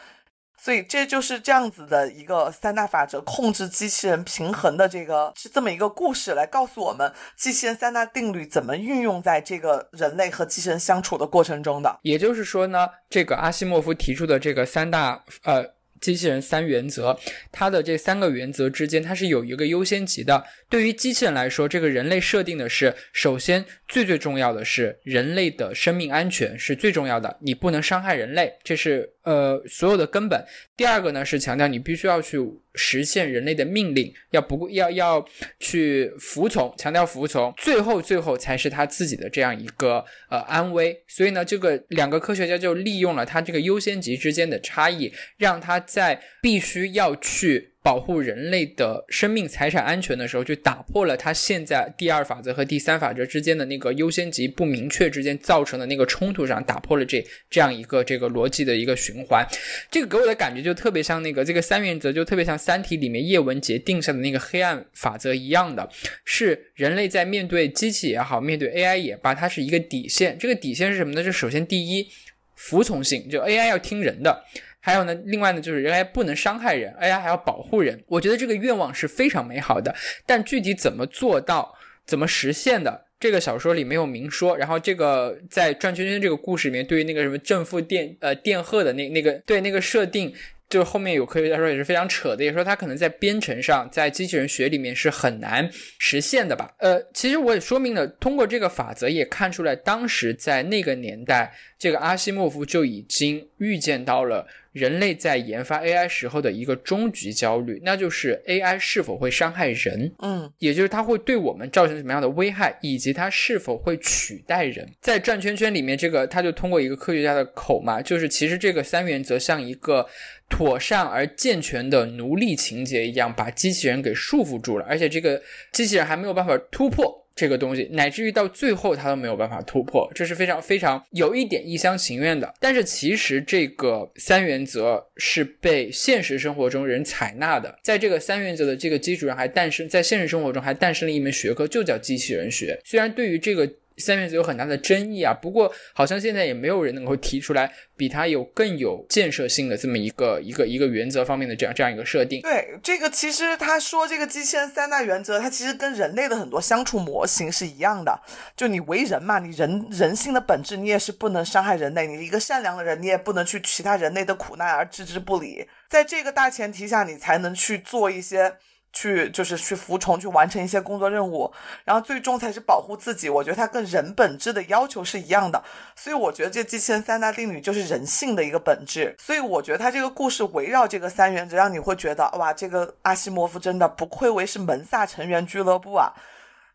Speaker 2: 所以这就是这样子的一个三大法则控制机器人平衡的这个是这么一个故事，来告诉我们机器人三大定律怎么运用在这个人类和机器人相处的过程中的。
Speaker 1: 也就是说呢，这个阿西莫夫提出的这个三大呃机器人三原则，它的这三个原则之间它是有一个优先级的。对于机器人来说，这个人类设定的是，首先最最重要的是人类的生命安全是最重要的，你不能伤害人类，这是呃所有的根本。第二个呢是强调你必须要去实现人类的命令，要不要要去服从，强调服从。最后最后才是他自己的这样一个呃安危。所以呢，这个两个科学家就利用了他这个优先级之间的差异，让他在必须要去保护人类的生命财产安全的时候，就打破了它现在第二法则和第三法则之间的那个优先级不明确之间造成的那个冲突上，打破了这这样一个这个逻辑的一个循环。这个给我的感觉就特别像那个这个三原则，就特别像《三体》里面叶文洁定下的那个黑暗法则一样的，是人类在面对机器也好，面对 AI 也罢，它是一个底线。这个底线是什么呢？就首先第一，服从性，就 AI 要听人的。还有呢，另外呢，就是人还不能伤害人，AI 还要保护人。我觉得这个愿望是非常美好的，但具体怎么做到、怎么实现的，这个小说里没有明说。然后这个在转圈圈这个故事里面，对于那个什么正负电呃电荷的那那个对那个设定。就是后面有科学家说也是非常扯的，也说它可能在编程上，在机器人学里面是很难实现的吧。呃，其实我也说明了，通过这个法则也看出来，当时在那个年代，这个阿西莫夫就已经预见到了人类在研发 AI 时候的一个终极焦虑，那就是 AI 是否会伤害人，
Speaker 2: 嗯，
Speaker 1: 也就是它会对我们造成什么样的危害，以及它是否会取代人。在转圈圈里面，这个他就通过一个科学家的口嘛，就是其实这个三原则像一个。妥善而健全的奴隶情节一样，把机器人给束缚住了，而且这个机器人还没有办法突破这个东西，乃至于到最后他都没有办法突破，这是非常非常有一点一厢情愿的。但是其实这个三原则是被现实生活中人采纳的，在这个三原则的这个基础上，还诞生在现实生活中还诞生了一门学科，就叫机器人学。虽然对于这个。三原则有很大的争议啊，不过好像现在也没有人能够提出来比它有更有建设性的这么一个一个一个原则方面的这样这样一个设定。
Speaker 2: 对，这个其实他说这个机器人三大原则，它其实跟人类的很多相处模型是一样的。就你为人嘛，你人人性的本质，你也是不能伤害人类。你一个善良的人，你也不能去其他人类的苦难而置之不理。在这个大前提下，你才能去做一些。去就是去服从，去完成一些工作任务，然后最终才是保护自己。我觉得它跟人本质的要求是一样的，所以我觉得这机器人三大定律就是人性的一个本质。所以我觉得它这个故事围绕这个三原则，让你会觉得哇，这个阿西莫夫真的不愧为是门萨成员俱乐部啊，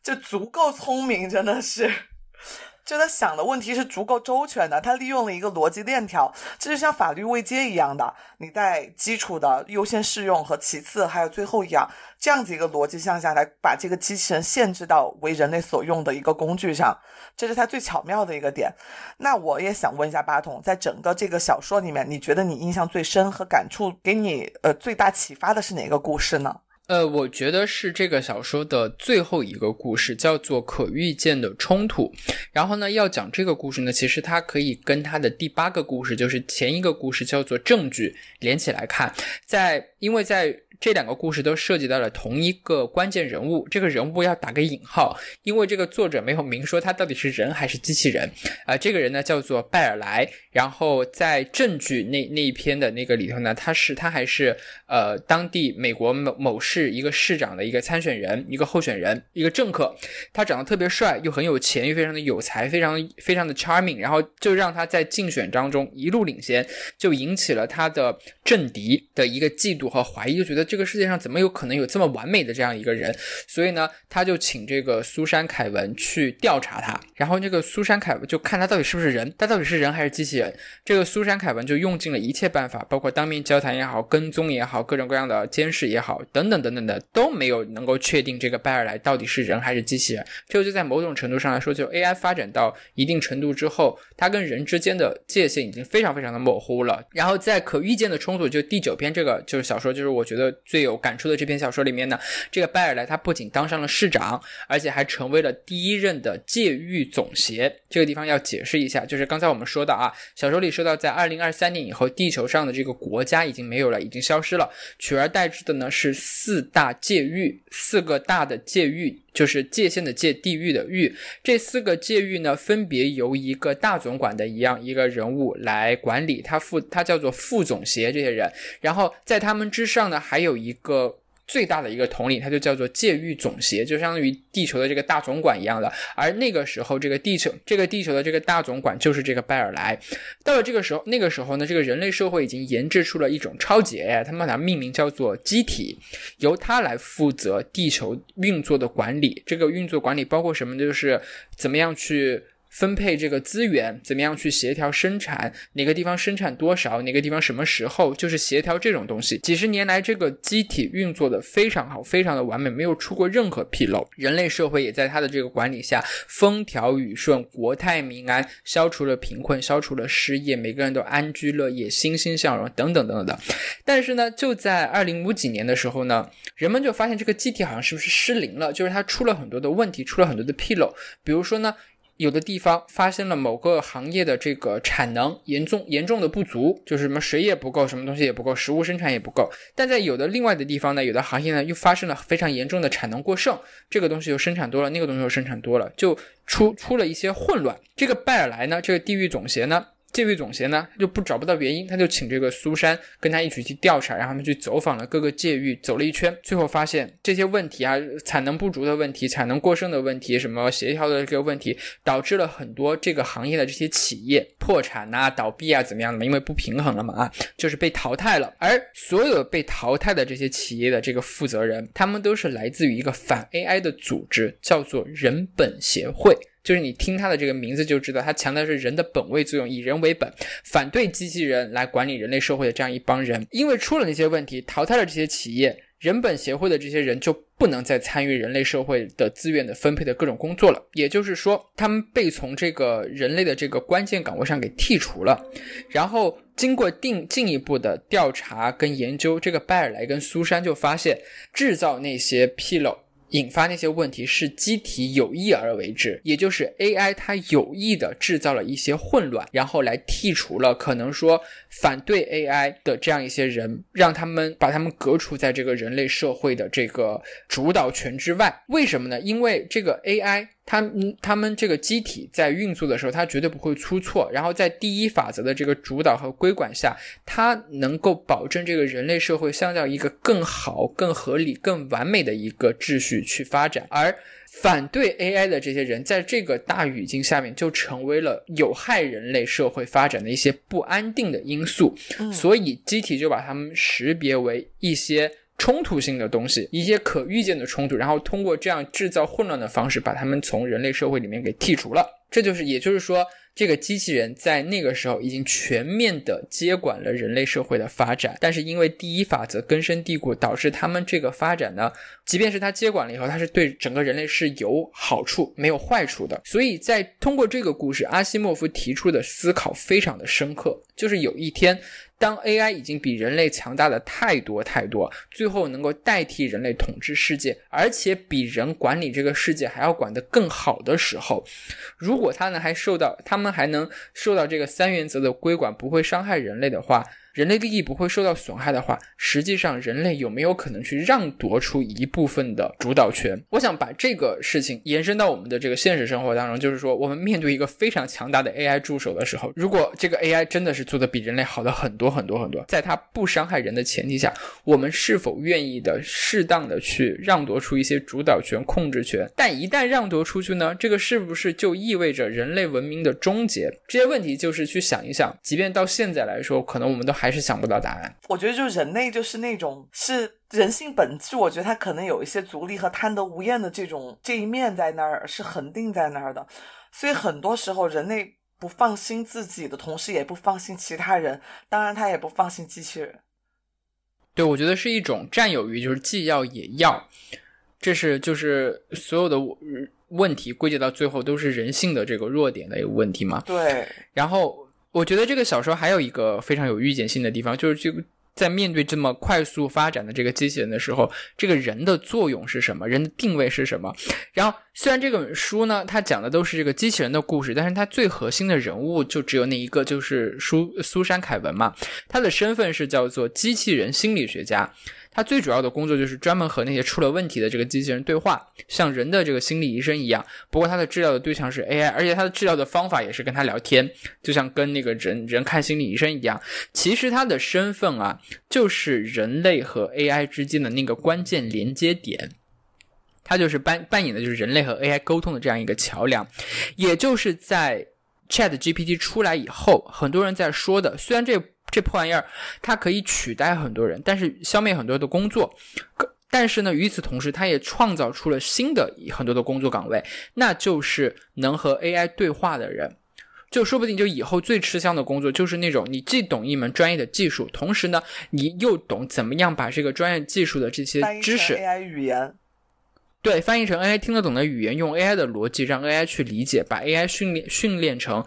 Speaker 2: 就足够聪明，真的是。就他想的问题是足够周全的，他利用了一个逻辑链条，这就像法律位阶一样的，你在基础的优先适用和其次还有最后一样，这样子一个逻辑向下来把这个机器人限制到为人类所用的一个工具上，这是他最巧妙的一个点。那我也想问一下八筒，在整个这个小说里面，你觉得你印象最深和感触给你呃最大启发的是哪个故事呢？
Speaker 1: 呃，我觉得是这个小说的最后一个故事，叫做《可预见的冲突》。然后呢，要讲这个故事呢，其实它可以跟它的第八个故事，就是前一个故事叫做《证据》连起来看。在，因为在。这两个故事都涉及到了同一个关键人物，这个人物要打个引号，因为这个作者没有明说他到底是人还是机器人。啊，这个人呢叫做拜尔莱，然后在证据那那一篇的那个里头呢，他是他还是呃当地美国某某市一个市长的一个参选人，一个候选人，一个政客。他长得特别帅，又很有钱，又非常的有才，非常非常的 charming，然后就让他在竞选当中一路领先，就引起了他的政敌的一个嫉妒和怀疑，就觉得。这个世界上怎么有可能有这么完美的这样一个人？所以呢，他就请这个苏珊·凯文去调查他。然后这个苏珊·凯文就看他到底是不是人，他到底是人还是机器人。这个苏珊·凯文就用尽了一切办法，包括当面交谈也好，跟踪也好，各种各样的监视也好，等等等等的，都没有能够确定这个拜尔莱到底是人还是机器人。这个就在某种程度上来说，就 AI 发展到一定程度之后，它跟人之间的界限已经非常非常的模糊了。然后在可预见的冲突，就第九篇这个就是小说，就是我觉得。最有感触的这篇小说里面呢，这个拜尔莱他不仅当上了市长，而且还成为了第一任的戒狱总协。这个地方要解释一下，就是刚才我们说的啊，小说里说到，在二零二三年以后，地球上的这个国家已经没有了，已经消失了，取而代之的呢是四大界域，四个大的界域。就是界限的界，地域的域，这四个界域呢，分别由一个大总管的一样一个人物来管理，他副他叫做副总协这些人，然后在他们之上呢，还有一个。最大的一个统领，它就叫做界域总协，就相当于地球的这个大总管一样的。而那个时候，这个地球，这个地球的这个大总管就是这个拜尔莱。到了这个时候，那个时候呢，这个人类社会已经研制出了一种超级 AI，他们把它命名叫做机体，由它来负责地球运作的管理。这个运作管理包括什么？就是怎么样去。分配这个资源，怎么样去协调生产，哪个地方生产多少，哪个地方什么时候，就是协调这种东西。几十年来，这个机体运作的非常好，非常的完美，没有出过任何纰漏。人类社会也在它的这个管理下风调雨顺，国泰民安，消除了贫困，消除了失业，每个人都安居乐业，欣欣向荣，等等等等的。但是呢，就在二零五几年的时候呢，人们就发现这个机体好像是不是失灵了，就是它出了很多的问题，出了很多的纰漏。比如说呢，有的地方发现了某个行业的这个产能严重严重的不足，就是什么水也不够，什么东西也不够，食物生产也不够。但在有的另外的地方呢，有的行业呢又发生了非常严重的产能过剩，这个东西又生产多了，那个东西又生产多了，就出出了一些混乱。这个拜尔莱呢，这个地域总协呢。这位总协呢，就不找不到原因，他就请这个苏珊跟他一起去调查，让他们去走访了各个界域，走了一圈，最后发现这些问题啊，产能不足的问题，产能过剩的问题，什么协调的这个问题，导致了很多这个行业的这些企业破产啊、倒闭啊，怎么样的？因为不平衡了嘛，啊，就是被淘汰了。而所有被淘汰的这些企业的这个负责人，他们都是来自于一个反 AI 的组织，叫做人本协会。就是你听它的这个名字就知道，它强调是人的本位作用，以人为本，反对机器人来管理人类社会的这样一帮人。因为出了那些问题，淘汰了这些企业，人本协会的这些人就不能再参与人类社会的资源的分配的各种工作了。也就是说，他们被从这个人类的这个关键岗位上给剔除了。然后经过定进一步的调查跟研究，这个拜尔莱跟苏珊就发现，制造那些纰漏。引发那些问题是机体有意而为之，也就是 AI 它有意的制造了一些混乱，然后来剔除了可能说反对 AI 的这样一些人，让他们把他们隔除在这个人类社会的这个主导权之外。为什么呢？因为这个 AI。他嗯，他们这个机体在运作的时候，它绝对不会出错。然后在第一法则的这个主导和规管下，它能够保证这个人类社会向较一个更好、更合理、更完美的一个秩序去发展。而反对 AI 的这些人，在这个大语境下面，就成为了有害人类社会发展的一些不安定的因素。所以机体就把他们识别为一些。冲突性的东西，一些可预见的冲突，然后通过这样制造混乱的方式，把他们从人类社会里面给剔除了。这就是，也就是说。这个机器人在那个时候已经全面的接管了人类社会的发展，但是因为第一法则根深蒂固，导致他们这个发展呢，即便是他接管了以后，他是对整个人类是有好处没有坏处的。所以在通过这个故事，阿西莫夫提出的思考非常的深刻，就是有一天，当 AI 已经比人类强大的太多太多，最后能够代替人类统治世界，而且比人管理这个世界还要管得更好的时候，如果他呢还受到他们。还能受到这个三原则的规管，不会伤害人类的话。人类利益不会受到损害的话，实际上人类有没有可能去让夺出一部分的主导权？我想把这个事情延伸到我们的这个现实生活当中，就是说，我们面对一个非常强大的 AI 助手的时候，如果这个 AI 真的是做的比人类好的很多很多很多，在它不伤害人的前提下，我们是否愿意的适当的去让夺出一些主导权、控制权？但一旦让夺出去呢，这个是不是就意味着人类文明的终结？这些问题就是去想一想，即便到现在来说，可能我们都还。还是想不到答案。
Speaker 2: 我觉得，就人类就是那种是人性本质。我觉得他可能有一些逐利和贪得无厌的这种这一面在那儿，是恒定在那儿的。所以很多时候，人类不放心自己的同时，也不放心其他人。当然，他也不放心机器人。
Speaker 1: 对，我觉得是一种占有欲，就是既要也要。这是就是所有的问题归结到最后，都是人性的这个弱点的一个问题嘛。
Speaker 2: 对。
Speaker 1: 然后。我觉得这个小说还有一个非常有预见性的地方，就是这个在面对这么快速发展的这个机器人的时候，这个人的作用是什么？人的定位是什么？然后虽然这本书呢，它讲的都是这个机器人的故事，但是它最核心的人物就只有那一个，就是苏苏珊凯文嘛。他的身份是叫做机器人心理学家。它最主要的工作就是专门和那些出了问题的这个机器人对话，像人的这个心理医生一样。不过它的治疗的对象是 AI，而且它的治疗的方法也是跟他聊天，就像跟那个人人看心理医生一样。其实他的身份啊，就是人类和 AI 之间的那个关键连接点，它就是扮扮演的就是人类和 AI 沟通的这样一个桥梁。也就是在 Chat GPT 出来以后，很多人在说的，虽然这。这破玩意儿，它可以取代很多人，但是消灭很多的工作。但是呢，与此同时，它也创造出了新的很多的工作岗位，那就是能和 AI 对话的人。就说不定，就以后最吃香的工作就是那种你既懂一门专业的技术，同时呢，你又懂怎么样把这个专业技术的这些知识
Speaker 2: AI 语言，
Speaker 1: 对，翻译成 AI 听得懂的语言，用 AI 的逻辑让 AI 去理解，把 AI 训练训练成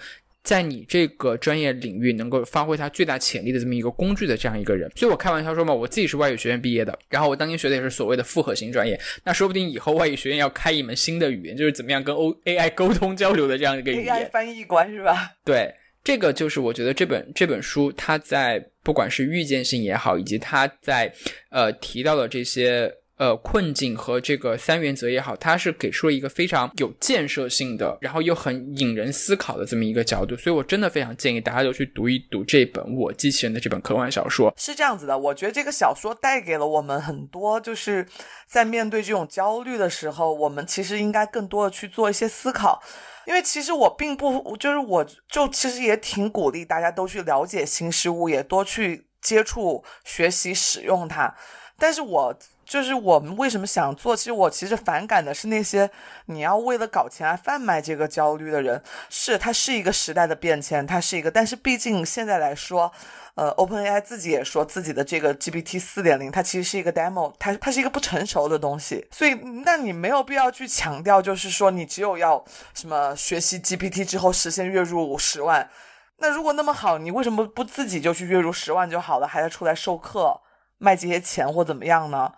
Speaker 1: 在你这个专业领域能够发挥它最大潜力的这么一个工具的这样一个人。所以我开玩笑说嘛，我自己是外语学院毕业的，然后我当年学的也是所谓的复合型专业，那说不定以后外语学院要开一门新的语言，就是怎么样跟 O AI 沟通交流的这样一个语
Speaker 2: AI
Speaker 1: 言。
Speaker 2: 翻译官是吧？
Speaker 1: 对，这个就是我觉得这本这本书它在不管是预见性也好，以及它在呃提到的这些呃困境和这个三原则也好，它是给出了一个非常有建设性的，然后又很引人思考的这么一个角度，所以我真的非常建议大家都去读一读这本《我机器人》的这本科幻小说。
Speaker 2: 是这样子的，我觉得这个小说带给了我们很多，就是在面对这种焦虑的时候，我们其实应该更多的去做一些思考。因为其实我并不，就是我就其实也挺鼓励大家都去了解新事物，也多去接触、学习、使用它。但是我就是我们为什么想做？其实我其实反感的是那些你要为了搞钱而贩卖这个焦虑的人。是，它是一个时代的变迁，它是一个，但是毕竟现在来说，呃，OpenAI 自己也说自己的这个 GPT 四点零，它其实是一个 demo，它它是一个不成熟的东西，所以那你没有必要去强调，就是说你只有要什么学习 GPT 之后实现月入十万。那如果那么好，你为什么不自己就去月入十万就好了，还要出来授课卖这些钱或怎么样呢？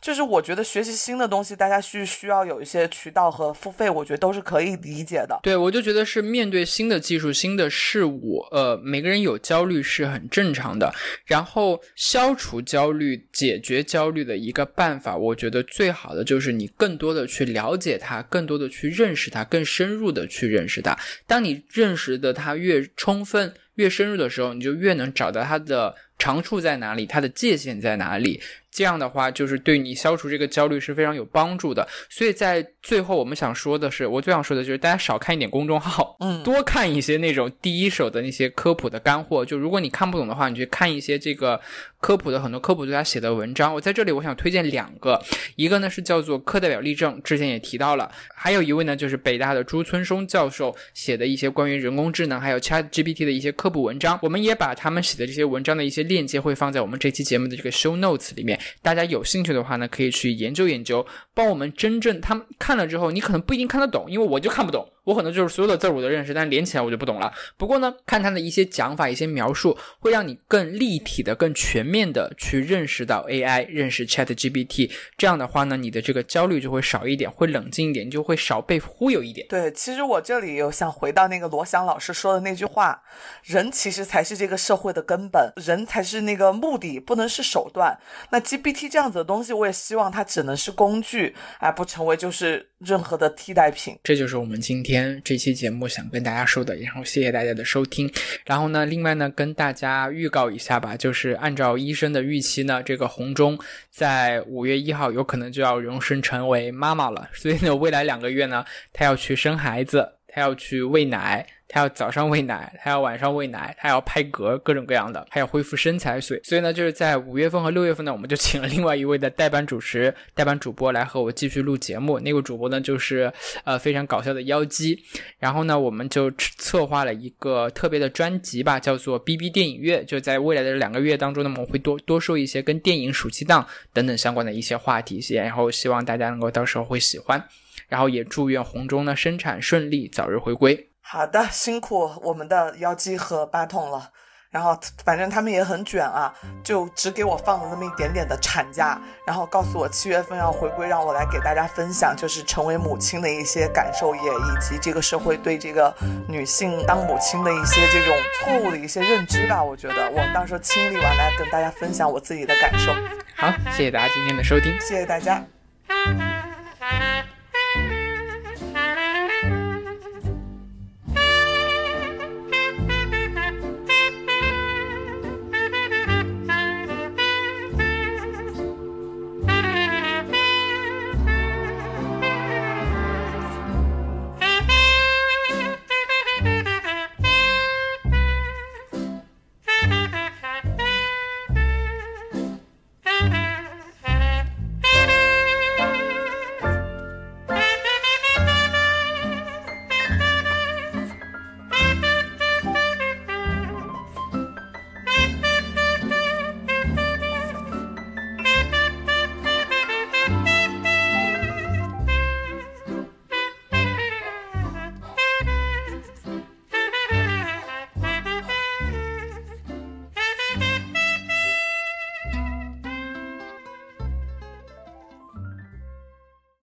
Speaker 2: 就是我觉得学习新的东西，大家需需要有一些渠道和付费，我觉得都是可以理解的。
Speaker 1: 对，我就觉得是面对新的技术、新的事物，呃，每个人有焦虑是很正常的。然后消除焦虑、解决焦虑的一个办法，我觉得最好的就是你更多的去了解它，更多的去认识它，更深入的去认识它。当你认识的它越充分、越深入的时候，你就越能找到它的长处在哪里，它的界限在哪里。这样的话，就是对你消除这个焦虑是非常有帮助的。所以在最后，我们想说的是，我最想说的就是，大家少看一点公众号，
Speaker 2: 嗯
Speaker 1: 多看一些那种第一手的那些科普的干货。就如果你看不懂的话，你去看一些这个科普的很多科普作家写的文章。我在这里我想推荐两个，一个呢是叫做课代表例证，之前也提到了，还有一位呢就是北大的朱村松教授写的一些关于人工智能还有 Chat GPT 的一些科普文章。我们也把他们写的这些文章的一些链接会放在我们这期节目的这个 show notes 里面。大家有兴趣的话呢，可以去研究研究，帮我们真正他们看了之后，你可能不一定看得懂，因为我就看不懂，我可能就是所有的字儿我都认识，但连起来我就不懂了。不过呢，看他的一些讲法、一些描述，会让你更立体的、更全面的去认识到 AI，认识 Chat GPT。这样的话呢，你的这个焦虑就会少一点，会冷静一点，你就会少被忽悠一点。
Speaker 2: 对，其实我这里有想回到那个罗翔老师说的那句话：人其实才是这个社会的根本，人才是那个目的，不能是手段。那 GPT 这样子的东西，我也希望它只能是工具，而不成为就是任何的替代品。
Speaker 1: 这就是我们今天这期节目想跟大家说的，然后谢谢大家的收听。然后呢，另外呢，跟大家预告一下吧，就是按照医生的预期呢，这个红中在五月一号有可能就要荣升成为妈妈了，所以呢，未来两个月呢，她要去生孩子，她要去喂奶。他要早上喂奶，他要晚上喂奶，他要拍嗝，各种各样的，还要恢复身材水。所以呢，就是在五月份和六月份呢，我们就请了另外一位的代班主持、代班主播来和我继续录节目。那个主播呢，就是呃非常搞笑的妖姬。然后呢，我们就策划了一个特别的专辑吧，叫做 “B B 电影月”。就在未来的两个月当中呢，我们会多多说一些跟电影、暑期档等等相关的一些话题，然后希望大家能够到时候会喜欢。然后也祝愿红中呢生产顺利，早日回归。
Speaker 2: 好的，辛苦我们的妖姬和八筒了。然后反正他们也很卷啊，就只给我放了那么一点点的产假，然后告诉我七月份要回归，让我来给大家分享，就是成为母亲的一些感受，也以及这个社会对这个女性当母亲的一些这种错误的一些认知吧。我觉得我到时候亲历完来跟大家分享我自己的感受。
Speaker 1: 好，谢谢大家今天的收听。
Speaker 2: 谢谢大家。